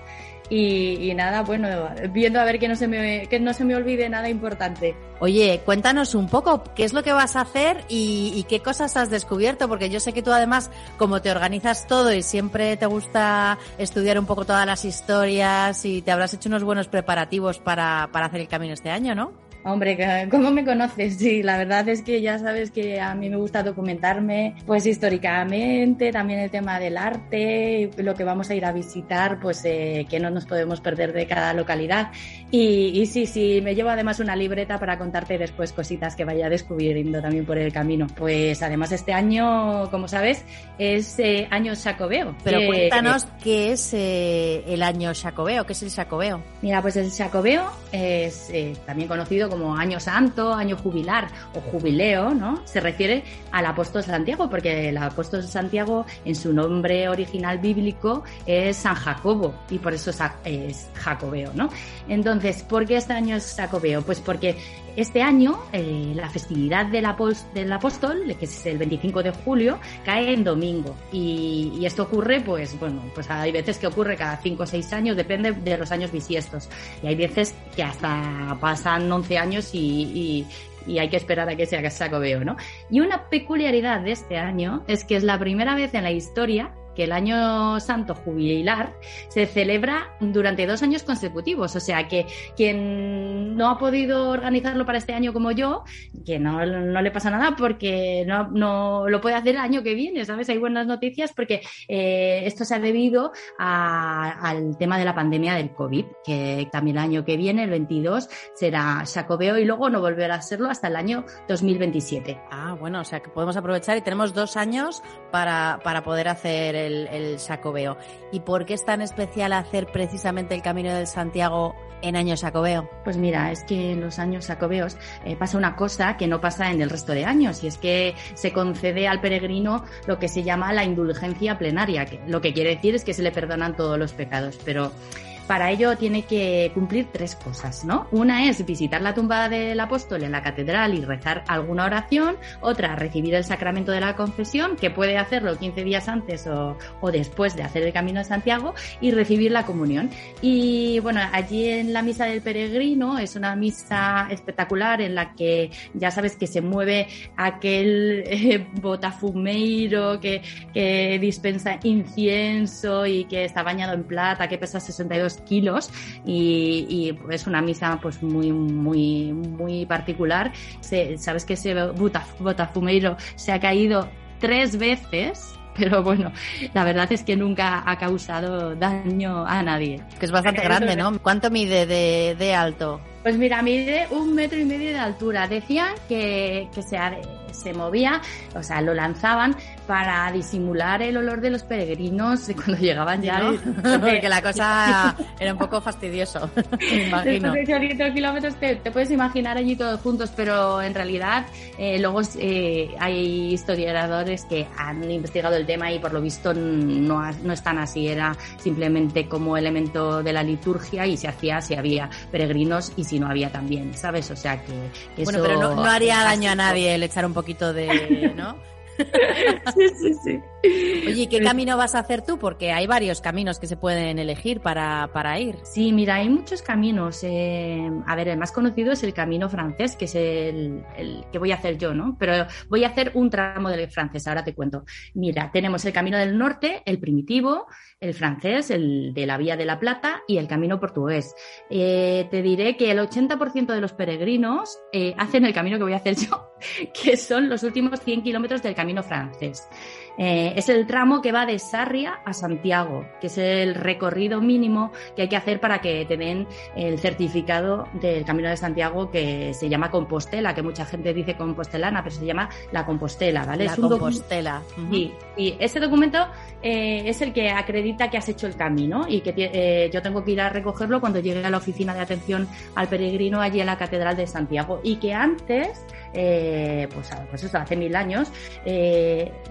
Y, y, nada, bueno, viendo a ver que no se me que no se me olvide nada importante. Oye, cuéntanos un poco qué es lo que vas a hacer y, y, qué cosas has descubierto, porque yo sé que tú además, como te organizas todo y siempre te gusta estudiar un poco todas las historias y te habrás hecho unos buenos preparativos para, para hacer el camino este año, ¿no? Hombre, ¿cómo me conoces? Sí, la verdad es que ya sabes que a mí me gusta documentarme, pues históricamente, también el tema del arte, lo que vamos a ir a visitar, pues eh, que no nos podemos perder de cada localidad. Y, y, sí, sí, me llevo además una libreta para contarte después cositas que vaya descubriendo también por el camino. Pues además este año, como sabes, es eh, año Jacobeo. Pero cuéntanos eh, qué es el año Jacobeo, qué es el Jacobeo. Mira, pues el Jacobeo es también conocido como año santo, año jubilar o jubileo, ¿no? Se refiere al apóstol Santiago, porque el apóstol Santiago en su nombre original bíblico es San Jacobo y por eso es jacobeo, ¿no? Entonces, ¿por qué este año es jacobeo? Pues porque este año eh, la festividad del, del apóstol, que es el 25 de julio, cae en domingo. Y, y, esto ocurre, pues bueno, pues hay veces que ocurre cada 5 o 6 años, depende de los años bisiestos. Y hay veces que hasta pasan 11 años y, y, y hay que esperar a que sea Jacobeo, ¿no? Y una peculiaridad de este año es que es la primera vez en la historia el año santo jubilar se celebra durante dos años consecutivos. O sea que quien no ha podido organizarlo para este año como yo, que no, no le pasa nada porque no, no, lo puede hacer el año que viene, ¿sabes? Hay buenas noticias porque eh, esto se ha debido al tema de la pandemia del COVID, que también el año que viene, el 22, será Jacobeo y luego no volverá a serlo hasta el año 2027. Ah, bueno, o sea que podemos aprovechar y tenemos dos años para, para poder hacer el el, el Jacobeo. ¿Y por qué es tan especial hacer precisamente el Camino del Santiago en año Jacobeo? Pues mira, es que en los años Jacobeos eh, pasa una cosa que no pasa en el resto de años y es que se concede al peregrino lo que se llama la indulgencia plenaria, que lo que quiere decir es que se le perdonan todos los pecados, pero para ello tiene que cumplir tres cosas, ¿no? Una es visitar la tumba del apóstol en la catedral y rezar alguna oración, otra recibir el sacramento de la confesión, que puede hacerlo 15 días antes o, después de hacer el Camino de Santiago, y recibir la comunión. Y bueno, allí en la misa del peregrino es una misa espectacular en la que ya sabes que se mueve aquel eh, botafumeiro que, que dispensa incienso y que está bañado en plata, que pesa 62 kilos y, y es una misa pues muy, muy, muy particular. Se, sabes que ese botafumeiro se ha caído tres veces pero bueno, la verdad es que nunca ha causado daño a nadie. Que es bastante grande, ¿no? ¿Cuánto mide de, de alto? Pues mira, mide un metro y medio de altura. Decían que, que se, se movía, o sea, lo lanzaban para disimular el olor de los peregrinos cuando llegaban ya. ¿no? Porque la cosa era un poco fastidioso, me imagino. Después de kilómetros te, te, puedes imaginar allí todos juntos, pero en realidad eh, luego eh, hay historiadores que han investigado el tema y por lo visto no, no están así. Era simplemente como elemento de la liturgia y se hacía si había peregrinos y si no había también, ¿sabes? O sea que, que bueno, eso pero no, no haría daño a nadie el echar un poquito de, ¿no? sí, sí, sí. Oye, ¿qué camino vas a hacer tú? Porque hay varios caminos que se pueden elegir para, para ir. Sí, mira, hay muchos caminos. Eh, a ver, el más conocido es el camino francés, que es el, el, que voy a hacer yo, ¿no? Pero voy a hacer un tramo del francés, ahora te cuento. Mira, tenemos el camino del norte, el primitivo, el francés, el de la Vía de la Plata y el camino portugués. Eh, te diré que el 80% de los peregrinos eh, hacen el camino que voy a hacer yo, que son los últimos 100 kilómetros del camino francés. Eh, es el tramo que va de Sarria a Santiago, que es el recorrido mínimo que hay que hacer para que te den el certificado del Camino de Santiago que se llama Compostela, que mucha gente dice compostelana, pero se llama la Compostela, ¿vale? La es un Compostela. Uh -huh. Y, ese documento eh, es el que acredita que has hecho el camino y que eh, yo tengo que ir a recogerlo cuando llegue a la oficina de atención al peregrino allí en la Catedral de Santiago. Y que antes eh, pues, pues eso, hace mil años,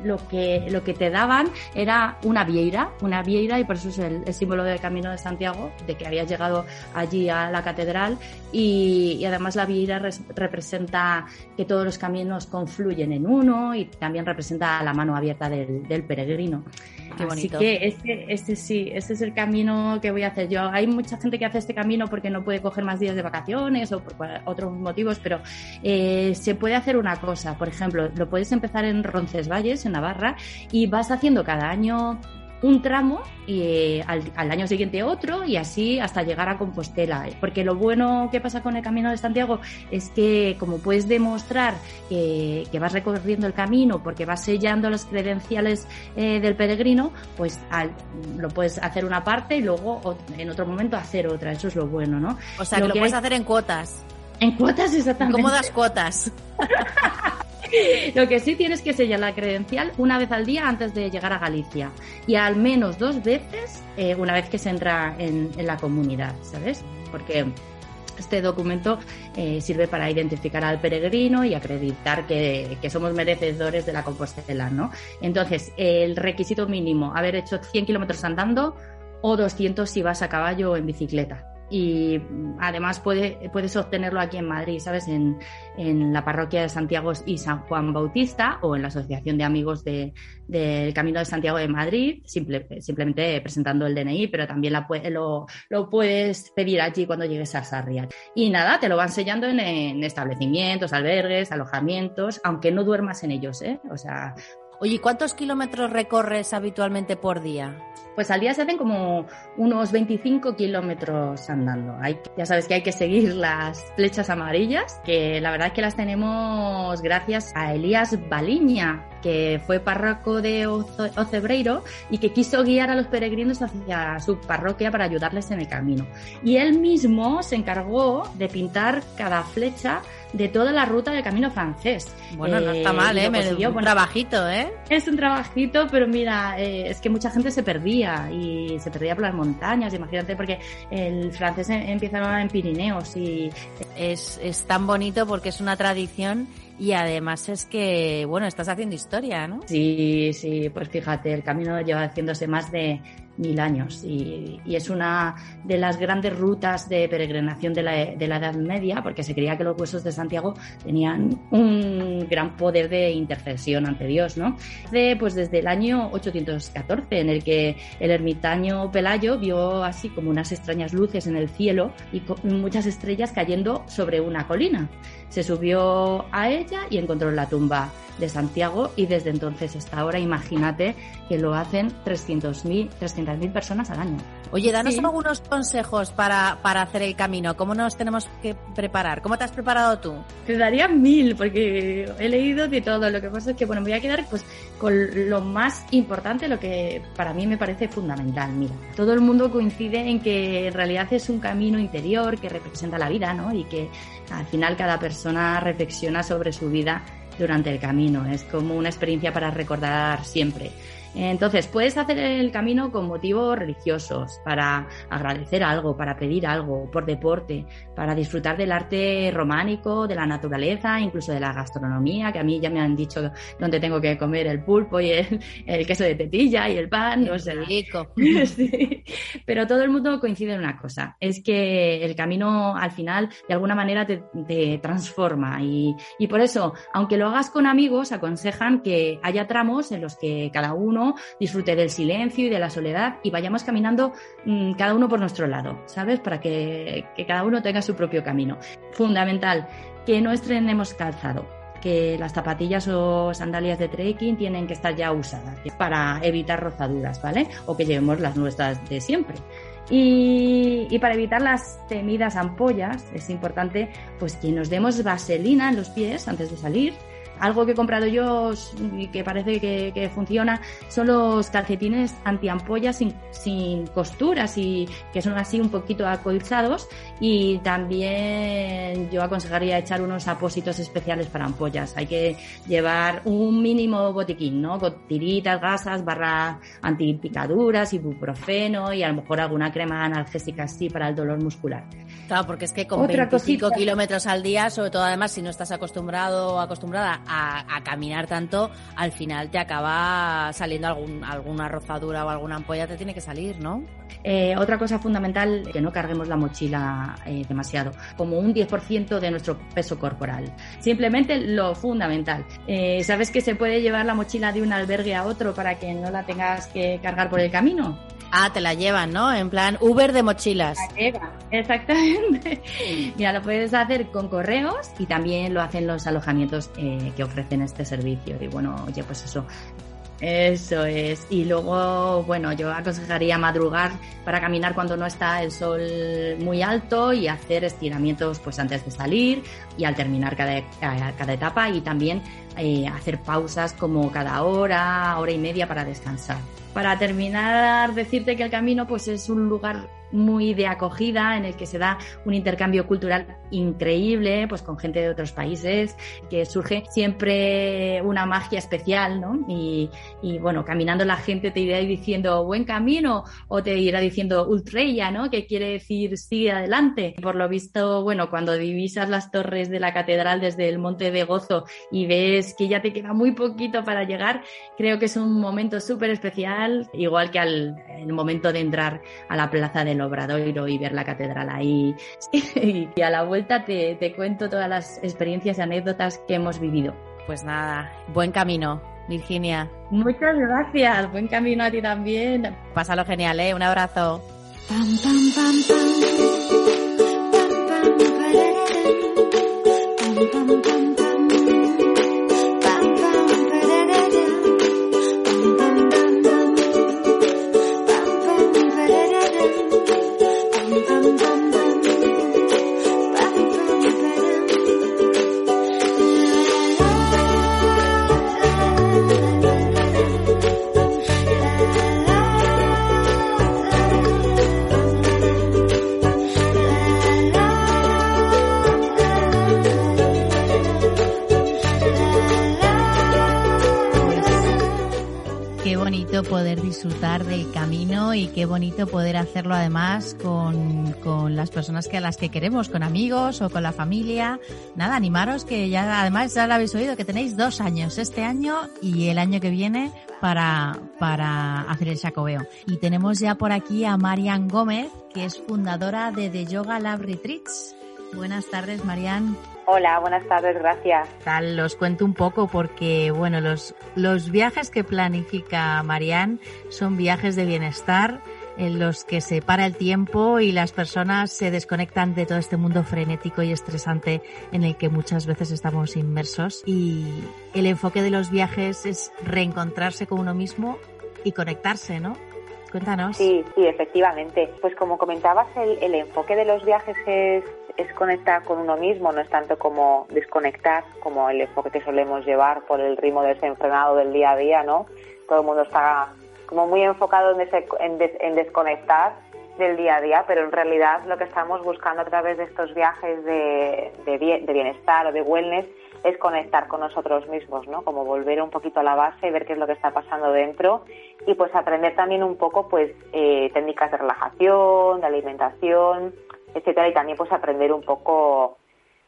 lo, que, lo que te daban era una vieira, una vieira, y por eso es el, el, símbolo del Camino de Santiago, de que habías llegado allí a la catedral, y, además la vieira res, representa que todos los caminos confluyen en uno, y también representa la mano abierta del, del peregrino. Qué bonito. Así que este, este sí, este es el camino que voy a hacer yo. Hay mucha gente que hace este camino porque no puede coger más días de vacaciones o por otros motivos, pero eh, se puede hacer una cosa. Por ejemplo, lo puedes empezar en Roncesvalles, en Navarra, y vas haciendo cada año un tramo y eh, al, al, año siguiente otro y así hasta llegar a Compostela. Porque lo bueno que pasa con el Camino de Santiago es que como puedes demostrar que, que vas recorriendo el camino porque vas sellando las credenciales eh, del peregrino, pues al, lo puedes hacer una parte y luego en otro momento hacer otra. Eso es lo bueno, ¿no? O sea, lo que, que lo puedes hay... hacer en cuotas. En cuotas, exactamente. ¿Cómo das cuotas? Lo que sí tienes que sellar la credencial una vez al día antes de llegar a Galicia y al menos dos veces eh, una vez que se entra en, la comunidad, ¿sabes? Porque este documento eh, sirve para identificar al peregrino y acreditar que, que, somos merecedores de la Compostela, ¿no? Entonces, el requisito mínimo, haber hecho 100 kilómetros andando o 200 si vas a caballo o en bicicleta y además puede, puedes obtenerlo aquí en Madrid, ¿sabes? En, en, la parroquia de Santiago y San Juan Bautista o en la Asociación de Amigos del de, Camino de Santiago de Madrid, simple, simplemente presentando el DNI, pero también lo, lo, puedes pedir allí cuando llegues a Sarria. Y nada, te lo van sellando en, en establecimientos, albergues, alojamientos, aunque no duermas en ellos, ¿eh? O sea, Oye, ¿cuántos kilómetros recorres habitualmente por día? Pues al día se hacen como unos 25 kilómetros andando. Hay, ya sabes que hay que seguir las flechas amarillas, que la verdad es que las tenemos gracias a Elías Baliña, que fue párroco de Ocebreiro y que quiso guiar a los peregrinos hacia su parroquia para ayudarles en el camino. Y él mismo se encargó de pintar cada flecha de toda la ruta del camino francés. Bueno, eh, no está mal, ¿eh? Me dio un trabajito, ¿eh? Es un trabajito, pero mira, eh, es que mucha gente se perdía y se perdía por las montañas, imagínate, porque el francés empieza en Pirineos y... Es, es tan bonito porque es una tradición y además es que, bueno, estás haciendo historia, ¿no? Sí, sí, pues fíjate, el camino lleva haciéndose más de mil años y, es una de las grandes rutas de peregrinación de la, de la, Edad Media porque se creía que los huesos de Santiago tenían un gran poder de intercesión ante Dios, ¿no? De, pues desde el año 814 en el que el ermitaño Pelayo vio así como unas extrañas luces en el cielo y muchas estrellas cayendo sobre una colina. Se subió a ella y encontró la tumba de Santiago y desde entonces hasta ahora imagínate que lo hacen 300.000 300 personas al año. Oye, danos algunos consejos para, para hacer el camino. ¿Cómo nos tenemos que preparar? ¿Cómo te has preparado tú? Te daría mil porque he leído de todo. Lo que pasa es que bueno, me voy a quedar pues con lo más importante, lo que para mí me parece fundamental. Mira, todo el mundo coincide en que en realidad es un camino interior que representa la vida, ¿no? Y que al final cada persona reflexiona sobre su vida durante el camino. Es como una experiencia para recordar siempre. Entonces, puedes hacer el camino con motivos religiosos, para agradecer algo, para pedir algo, por deporte, para disfrutar del arte románico, de la naturaleza, incluso de la gastronomía, que a mí ya me han dicho dónde tengo que comer el pulpo y el, queso de tetilla y el pan, no sé. Rico. Pero todo el mundo coincide en una cosa, es que el camino al final de alguna manera te, transforma y, y por eso, aunque lo hagas con amigos, aconsejan que haya tramos en los que cada uno disfrute del silencio y de la soledad y vayamos caminando mm, cada uno por nuestro lado, ¿sabes? Para que, cada uno tenga su propio camino. Fundamental, que no estrenemos calzado que las zapatillas o sandalias de trekking tienen que estar ya usadas para evitar rozaduras, ¿vale? O que llevemos las nuestras de siempre. Y, y, para evitar las temidas ampollas es importante pues que nos demos vaselina en los pies antes de salir algo que he comprado yo y que parece que, funciona son los calcetines antiampollas sin, sin costuras y que son así un poquito acolchados y también yo aconsejaría echar unos apósitos especiales para ampollas. Hay que llevar un mínimo botiquín, ¿no? Con tiritas, gasas, barras antipicaduras, ibuprofeno y a lo mejor alguna crema analgésica así para el dolor muscular. Claro, porque es que con 25 kilómetros al día, sobre todo además si no estás acostumbrado o acostumbrada a, caminar tanto, al final te acaba saliendo algún, alguna rozadura o alguna ampolla, te tiene que salir, ¿no? Eh, otra cosa fundamental, que no carguemos la mochila eh, demasiado, como un 10% de nuestro peso corporal. Simplemente lo fundamental. Eh, ¿Sabes que se puede llevar la mochila de un albergue a otro para que no la tengas que cargar por el camino? Ah, te la llevan, ¿no? En plan Uber de mochilas. exactamente. Mira, lo puedes hacer con correos y también lo hacen los alojamientos eh, que ofrecen este servicio. Y bueno, oye, pues eso, eso es. Y luego, bueno, yo aconsejaría madrugar para caminar cuando no está el sol muy alto y hacer estiramientos pues antes de salir y al terminar cada, cada etapa y también eh, hacer pausas como cada hora, hora y media para descansar. Para terminar, decirte que el camino pues es un lugar muy de acogida en el que se da un intercambio cultural increíble pues con gente de otros países que surge siempre una magia especial ¿no? y, y bueno caminando la gente te irá diciendo buen camino o te irá diciendo ultreya ¿no? que quiere decir sí adelante por lo visto bueno cuando divisas las torres de la catedral desde el monte de gozo y ves que ya te queda muy poquito para llegar creo que es un momento súper especial igual que al el momento de entrar a la plaza del Obradoiro y ver la catedral ahí. y a la vuelta te, te cuento todas las experiencias y anécdotas que hemos vivido. Pues nada, buen camino, Virginia. Muchas gracias, buen camino a ti también. Pásalo genial, ¿eh? Un abrazo. Camino y qué bonito poder hacerlo además con, con, las personas que a las que queremos, con amigos o con la familia. Nada, animaros que ya además ya lo habéis oído que tenéis dos años, este año y el año que viene para, para hacer el chacobeo. Y tenemos ya por aquí a Marian Gómez, que es fundadora de The Yoga Lab Retreats. Buenas tardes, Marian. Hola, buenas tardes, gracias. Tal, los cuento un poco porque, bueno, los, los viajes que planifica Marian son viajes de bienestar en los que se para el tiempo y las personas se desconectan de todo este mundo frenético y estresante en el que muchas veces estamos inmersos. Y el enfoque de los viajes es reencontrarse con uno mismo y conectarse, ¿no? Cuéntanos. Sí, sí, efectivamente. Pues como comentabas, el, el enfoque de los viajes es, es conectar con uno mismo, no es tanto como desconectar, como el enfoque que solemos llevar por el ritmo desenfrenado del día a día, ¿no? Todo el mundo está como muy enfocado en, ese- en des- en desconectar del día a día, pero en realidad lo que estamos buscando a través de estos viajes de, de bienestar o de wellness es conectar con nosotros mismos, ¿no? Como volver un poquito a la base, ver qué es lo que está pasando dentro y pues aprender también un poco pues eh, técnicas de relajación, de alimentación, etcétera y también pues aprender un poco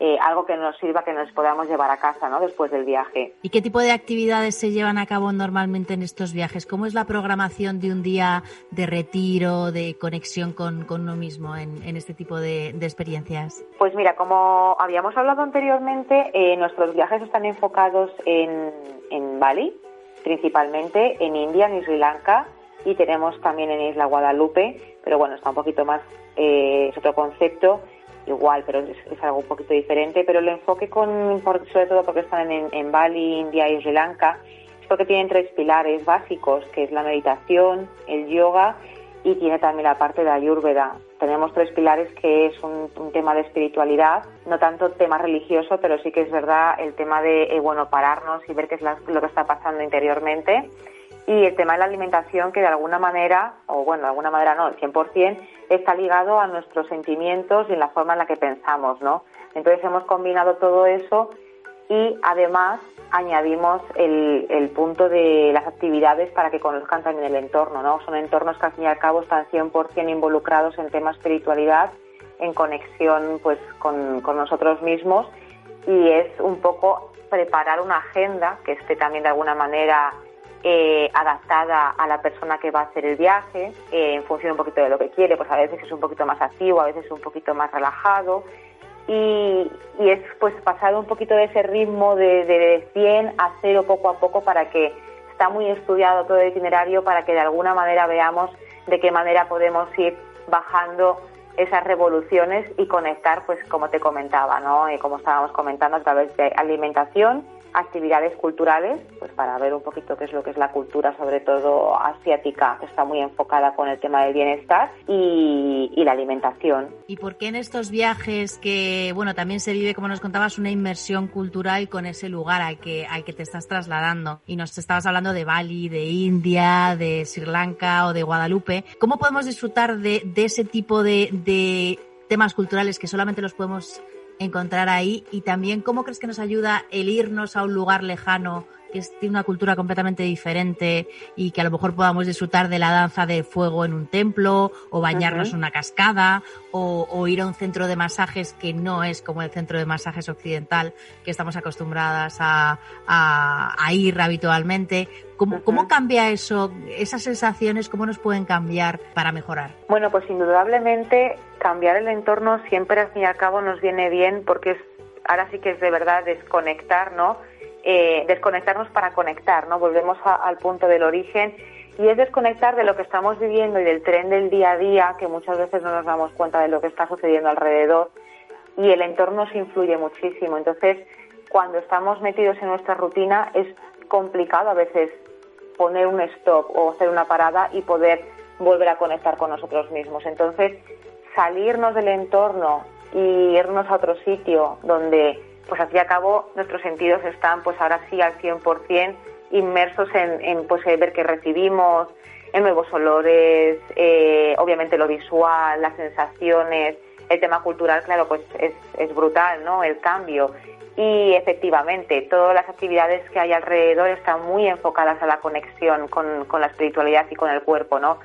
eh, algo que nos sirva, que nos podamos llevar a casa, ¿no? Después del viaje. ¿Y qué tipo de actividades se llevan a cabo normalmente en estos viajes? ¿Cómo es la programación de un día de retiro, de conexión con, con uno mismo en, en este tipo de, de experiencias? Pues mira, como habíamos hablado anteriormente, eh, nuestros viajes están enfocados en, en Bali, principalmente en India, en Sri Lanka y tenemos también en Isla Guadalupe, pero bueno, está un poquito más, eh, es otro concepto, igual, pero es, es algo un poquito diferente, pero el enfoque con, sobre todo porque están en, en Bali, India y Sri Lanka, es porque tienen tres pilares básicos, que es la meditación, el yoga y tiene también la parte de Ayurveda. Tenemos tres pilares que es un, un tema de espiritualidad, no tanto tema religioso, pero sí que es verdad el tema de, eh, bueno, pararnos y ver qué es la- lo que está pasando interiormente. Y el tema de la alimentación que de alguna manera, o bueno, de alguna manera no, el 100%, está ligado a nuestros sentimientos y en la forma en la que pensamos, ¿no? Entonces hemos combinado todo eso y además añadimos el, punto de las actividades para que conozcan también el entorno, ¿no? Son entornos que al fin y al cabo están 100% involucrados en tema espiritualidad, en conexión pues con, con nosotros mismos y es un poco preparar una agenda que esté también de alguna manera eh, adaptada a la persona que va a hacer el viaje, eh, en función un poquito de lo que quiere, pues a veces es un poquito más activo, a veces un poquito más relajado, y, y es pues pasar un poquito de ese ritmo de, de 100 a 0 poco a poco para que está muy estudiado todo el itinerario para que de alguna manera veamos de qué manera podemos ir bajando esas revoluciones y conectar pues como te comentaba no Eh, como estábamos comentando a través de alimentación actividades culturales pues para ver un poquito qué es lo que es la cultura sobre todo asiática que está muy enfocada con el tema del bienestar y, la alimentación ¿Y por qué en estos viajes que, bueno, también se vive, como nos contabas, una inmersión cultural con ese lugar al que, al que te estás trasladando? Y nos estabas hablando de Bali, de India, de Sri Lanka o de Guadalupe. ¿Cómo podemos disfrutar de, ese tipo de temas culturales que solamente los podemos encontrar ahí? Y también, ¿cómo crees que nos ayuda el irnos a un lugar lejano que es- tiene una cultura completamente diferente y que a lo mejor podamos disfrutar de la danza de fuego en un templo o bañarnos en una cascada o, o ir a un centro de masajes que no es como el centro de masajes occidental que estamos acostumbradas a, a- a ir habitualmente. ¿Cómo. ¿Cómo cambia eso? Esas sensaciones, ¿cómo nos pueden cambiar para mejorar? Bueno, pues indudablemente cambiar el entorno siempre al fin y al cabo nos viene bien porque es, ahora sí que es de verdad desconectar, ¿no? Eh, desconectarnos para conectar, ¿no? Volvemos a- al punto del origen y es desconectar de lo que estamos viviendo y del tren del día a día, que muchas veces no nos damos cuenta de lo que está sucediendo alrededor y el entorno se influye muchísimo. Entonces, cuando estamos metidos en nuestra rutina es complicado a veces poner un stop o hacer una parada y poder volver a conectar con nosotros mismos. Entonces, salirnos del entorno y irnos a otro sitio donde, pues al fin y al cabo, nuestros sentidos están, pues ahora sí, al 100% inmersos en, en pues, eh, ver qué recibimos, en nuevos olores, eh, obviamente lo visual, las sensaciones, el tema cultural, claro, pues es, es brutal, ¿no? El cambio. Y efectivamente, todas las actividades que hay alrededor están muy enfocadas a la conexión con, con la espiritualidad y con el cuerpo, ¿no?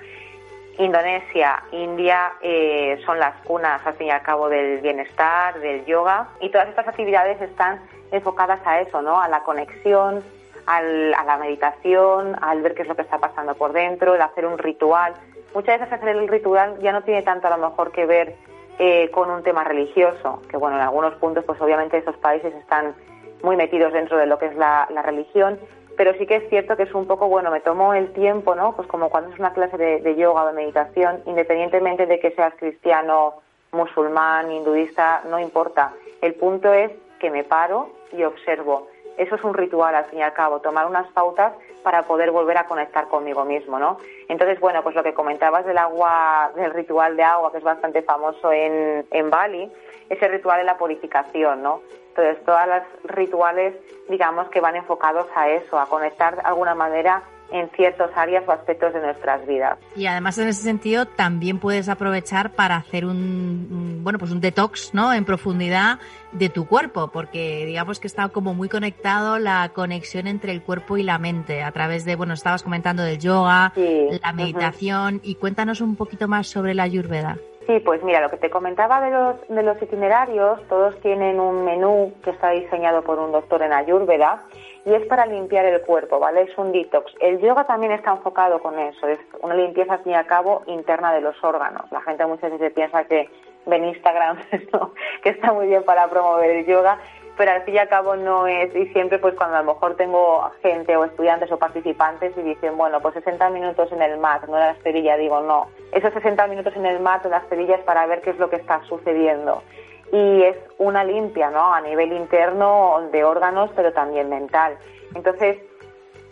Indonesia, India eh, son las cunas, al fin y al cabo, del bienestar, del yoga, y todas estas actividades están enfocadas a eso, ¿no? A la conexión, a la meditación, al ver qué es lo que está pasando por dentro, el hacer un ritual. Muchas veces hacer el ritual ya no tiene tanto a lo mejor que ver eh, con un tema religioso, que bueno, en algunos puntos pues obviamente esos países están muy metidos dentro de lo que es la, religión, pero sí que es cierto que es un poco, bueno, me tomo el tiempo, ¿no? Pues como cuando es una clase de, de yoga o de meditación, independientemente de que seas cristiano, musulmán, hinduista, no importa. El punto es que me paro y observo eso es un ritual al fin y al cabo, tomar unas pautas para poder volver a conectar conmigo mismo, ¿no? Entonces, bueno, pues lo que comentabas del agua, del ritual de agua, que es bastante famoso en, en Bali, ese ritual de la purificación, ¿no? Entonces, todas las rituales, digamos, que van enfocados a eso, a conectar de alguna manera en ciertas áreas o aspectos de nuestras vidas. Y además en ese sentido también puedes aprovechar para hacer un, bueno pues un detox, ¿no? En profundidad de tu cuerpo, porque digamos que está como muy conectado la conexión entre el cuerpo y la mente a través de, bueno, estabas comentando del yoga, la meditación y cuéntanos un poquito más sobre la ayurveda. Sí, pues mira, lo que te comentaba de los, de los itinerarios, todos tienen un menú que está diseñado por un doctor en Ayurveda y es para limpiar el cuerpo, ¿vale? Es un detox. El yoga también está enfocado con eso, es una limpieza, al fin y al cabo, interna de los órganos. La gente muchas veces piensa que ven Instagram, que está muy bien para promover el yoga, pero al fin y al cabo no es, y siempre pues cuando a lo mejor tengo gente o estudiantes o participantes y dicen, bueno, pues 60 minutos en el mat, no en la esterilla, digo, no, esos 60 minutos en el mat, en la esterilla es para ver qué es lo que está sucediendo y es una limpia, ¿no? A nivel interno de órganos, pero también mental. Entonces,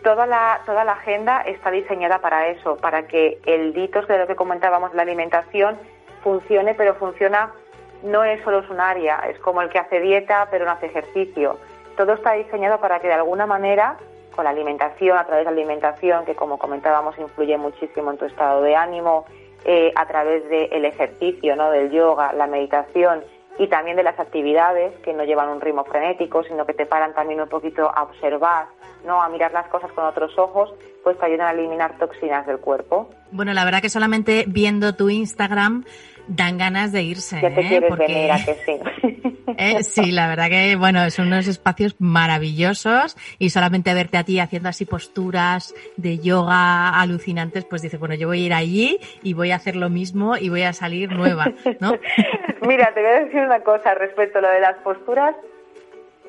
toda la, toda la agenda está diseñada para eso, para que el ditos, de lo que comentábamos, la alimentación, funcione, pero funciona, no es solo un área, es como el que hace dieta, pero no hace ejercicio. Todo está diseñado para que de alguna manera, con la alimentación, a través de la alimentación, que como comentábamos influye muchísimo en tu estado de ánimo, eh, a través del ejercicio, ¿no? del yoga, la meditación, y también de las actividades que no llevan un ritmo frenético, sino que te paran también un poquito a observar, ¿no? a mirar las cosas con otros ojos, pues te ayudan a eliminar toxinas del cuerpo. Bueno, la verdad que solamente viendo tu Instagram dan ganas de irse. Ya te ¿eh? quieres venir a que sí. Eh, sí, la verdad que, bueno, son unos espacios maravillosos y solamente verte a ti haciendo así posturas de yoga alucinantes, pues dices, bueno, yo voy a ir allí y voy a hacer lo mismo y voy a salir nueva, ¿no? Mira, te voy a decir una cosa respecto a lo de las posturas.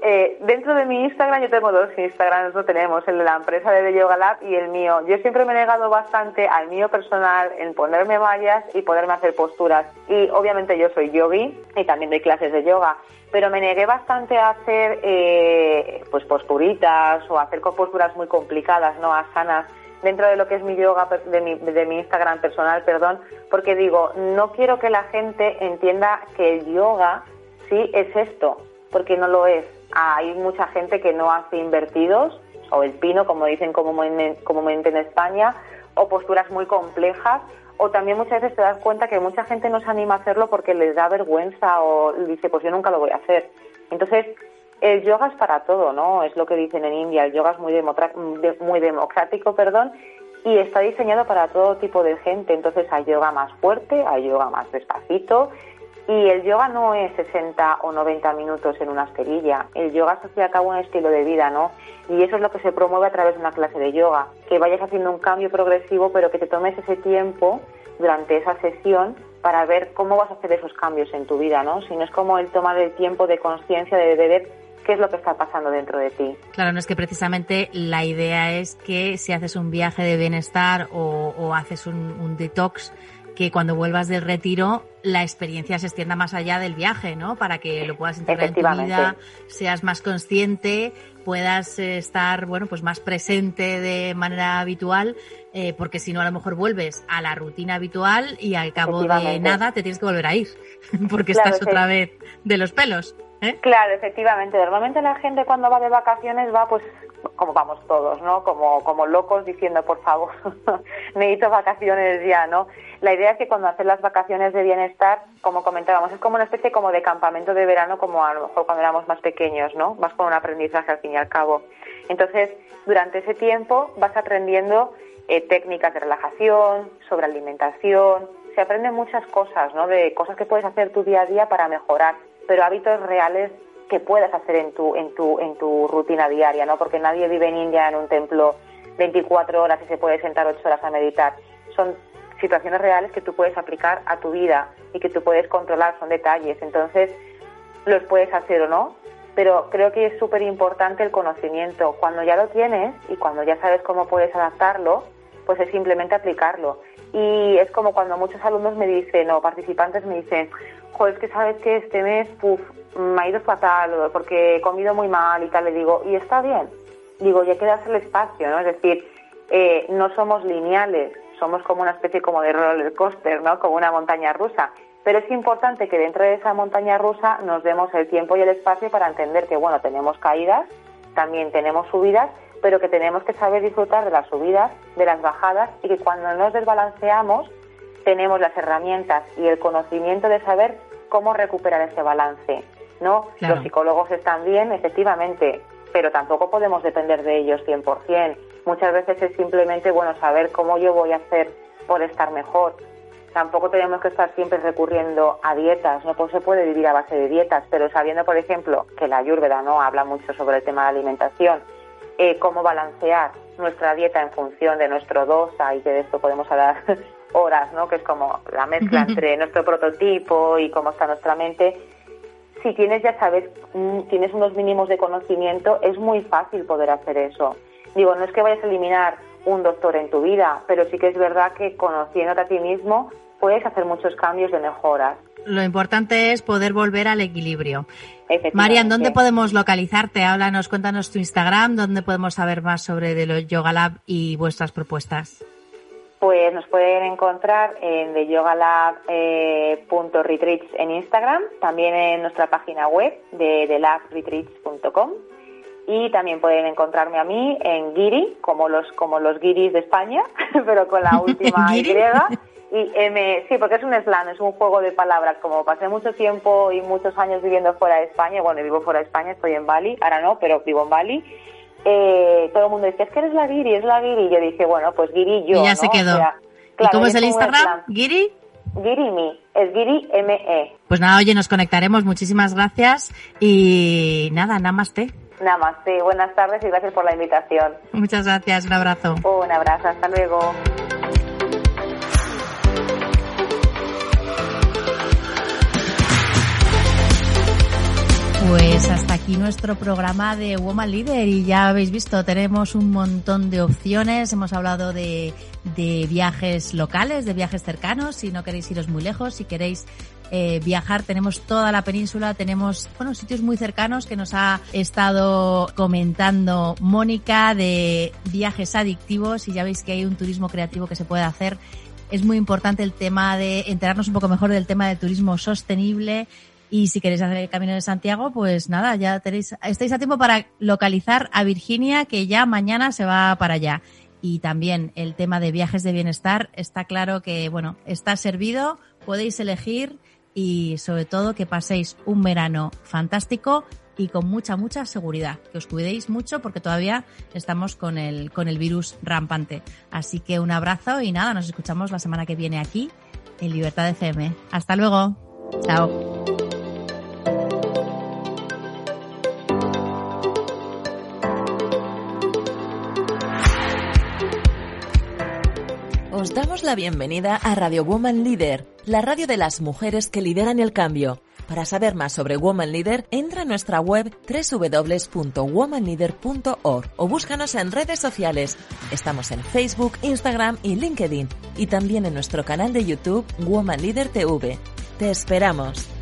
Eh, dentro de mi Instagram, yo tengo dos Instagrams, no tenemos, el de la empresa de Yoga Lab y el mío. Yo siempre me he negado bastante al mío personal en ponerme mallas y poderme hacer posturas. Y obviamente yo soy yogi y también doy clases de yoga, pero me negué bastante a hacer eh, pues posturitas o hacer posturas muy complicadas, no asanas dentro de lo que es mi yoga, de mi, de mi Instagram personal, perdón, porque digo, no quiero que la gente entienda que el yoga sí es esto, porque no lo es hay mucha gente que no hace invertidos, o el pino, como dicen comúnmente en España, o posturas muy complejas, o también muchas veces te das cuenta que mucha gente no se anima a hacerlo porque les da vergüenza o dice, pues yo nunca lo voy a hacer. Entonces, el yoga es para todo, ¿no? Es lo que dicen en India, el yoga es muy, muy democrático, perdón, y está diseñado para todo tipo de gente. Entonces hay yoga más fuerte, hay yoga más despacito, y el yoga no es 60 o 90 minutos en una esterilla. El yoga es al cabo un estilo de vida, ¿no? Y eso es lo que se promueve a través de una clase de yoga. Que vayas haciendo un cambio progresivo, pero que te tomes ese tiempo durante esa sesión para ver cómo vas a hacer esos cambios en tu vida, ¿no? Si no es como el tomar el tiempo de conciencia de ver qué es lo que está pasando dentro de ti. Claro, no es que precisamente la idea es que si haces un viaje de bienestar o, haces un, un detox, que cuando vuelvas del retiro la experiencia se extienda más allá del viaje, ¿no? Para que lo puedas integrar en tu vida, seas más consciente, puedas eh, estar, bueno, pues más presente de manera habitual, eh, porque si no a lo mejor vuelves a la rutina habitual y al cabo de nada te tienes que volver a ir, porque estás otra vez de los pelos. ¿Eh? Claro, efectivamente. Normalmente la gente cuando va de vacaciones va pues como vamos todos, ¿no? Como, como locos diciendo, por favor, necesito vacaciones ya, ¿no? La idea es que cuando haces las vacaciones de bienestar, como comentábamos, es como una especie como de campamento de verano, como a lo mejor cuando éramos más pequeños, ¿no? Vas con un aprendizaje al fin y al cabo. Entonces, durante ese tiempo vas aprendiendo eh, técnicas de relajación, sobre alimentación, se aprenden muchas cosas, ¿no? De cosas que puedes hacer tu día a día para mejorar, pero hábitos reales que puedas hacer en tu, en tu, en tu rutina diaria, ¿no? Porque nadie vive en India en un templo 24 horas y se puede sentar 8 horas a meditar. Son situaciones reales que tú puedes aplicar a tu vida y que tú puedes controlar, son detalles. Entonces, los puedes hacer o no, pero creo que es súper importante el conocimiento. Cuando ya lo tienes y cuando ya sabes cómo puedes adaptarlo, pues es simplemente aplicarlo. Y es como cuando muchos alumnos me dicen o participantes me dicen, joder, es que sabes que este mes puf, me ha ido fatal porque he comido muy mal y tal. Le digo, y está bien. Digo, ya queda el espacio, ¿no? Es decir, eh, no somos lineales, somos como una especie como de roller coaster, ¿no? Como una montaña rusa. Pero es importante que dentro de esa montaña rusa nos demos el tiempo y el espacio para entender que, bueno, tenemos caídas, también tenemos subidas, pero que tenemos que saber disfrutar de las subidas, de las bajadas y que cuando nos desbalanceamos tenemos las herramientas y el conocimiento de saber cómo recuperar ese balance. ¿no? Los psicólogos están bien, efectivamente, pero tampoco podemos depender de ellos 100%. Muchas veces es simplemente, bueno, saber cómo yo voy a hacer por estar mejor. Tampoco tenemos que estar siempre recurriendo a dietas, no pues se puede vivir a base de dietas, pero sabiendo, por ejemplo, que la Ayurveda no habla mucho sobre el tema de alimentación, eh, cómo balancear nuestra dieta en función de nuestro dosa y que de esto podemos hablar horas, ¿no? Que es como la mezcla entre nuestro prototipo y cómo está nuestra mente. Si tienes, ya sabes, mm, tienes unos mínimos de conocimiento, es muy fácil poder hacer eso. Digo, no es que vayas a eliminar un doctor en tu vida, pero sí que es verdad que conociéndote a ti mismo puedes hacer muchos cambios de mejoras. Lo importante es poder volver al equilibrio. Marian, ¿dónde podemos localizarte? Háblanos, cuéntanos tu Instagram, ¿dónde podemos saber más sobre los Yoga Lab y vuestras propuestas? Pues nos pueden encontrar en theyogalab.retreats en Instagram, también en nuestra página web de thelabretreats.com y también pueden encontrarme a mí en Giri, como los como los Giris de España, pero con la última Y. Y M, sí, porque es un slam, es un juego de palabras. Como pasé mucho tiempo y muchos años viviendo fuera de España, bueno, vivo fuera de España, estoy en Bali, ahora no, pero vivo en Bali eh, todo el mundo dice, es que eres la Giri, es la Giri. Y yo dije, bueno, pues Giri yo. Y ya se quedó. ¿Y cómo es el Instagram? ¿Giri? Giri me, es Giri M-E. Pues nada, oye, nos conectaremos. Muchísimas gracias. Y nada, namaste. Namaste, buenas tardes y gracias por la invitación. Muchas gracias, un abrazo. Un abrazo, hasta luego. Pues hasta aquí nuestro programa de Woman Leader y ya habéis visto, tenemos un montón de opciones, hemos hablado de, de viajes locales, de viajes cercanos, si no queréis iros muy lejos, si queréis eh, viajar, tenemos toda la península, tenemos bueno, sitios muy cercanos que nos ha estado comentando Mónica de viajes adictivos. Y ya veis que hay un turismo creativo que se puede hacer. Es muy importante el tema de enterarnos un poco mejor del tema del turismo sostenible, y si queréis hacer el Camino de Santiago, pues nada, ya tenéis, estáis a tiempo para localizar a Virginia, que ya mañana se va para allá. Y también el tema de viajes de bienestar, está claro que, bueno, está servido, podéis elegir y sobre todo que paséis un verano fantástico y con mucha, mucha seguridad. Que os cuidéis mucho porque todavía estamos con el, con el virus rampante. Así que un abrazo y nada, nos escuchamos la semana que viene aquí en Libertad FM. Hasta luego. Chao. Os damos la bienvenida a Radio Woman Leader, la radio de las mujeres que lideran el cambio. Para saber más sobre Woman Leader, entra a nuestra web www.womanleader.org o búscanos en redes sociales. Estamos en Facebook, Instagram y LinkedIn y también en nuestro canal de YouTube Woman Leader TV. Te esperamos.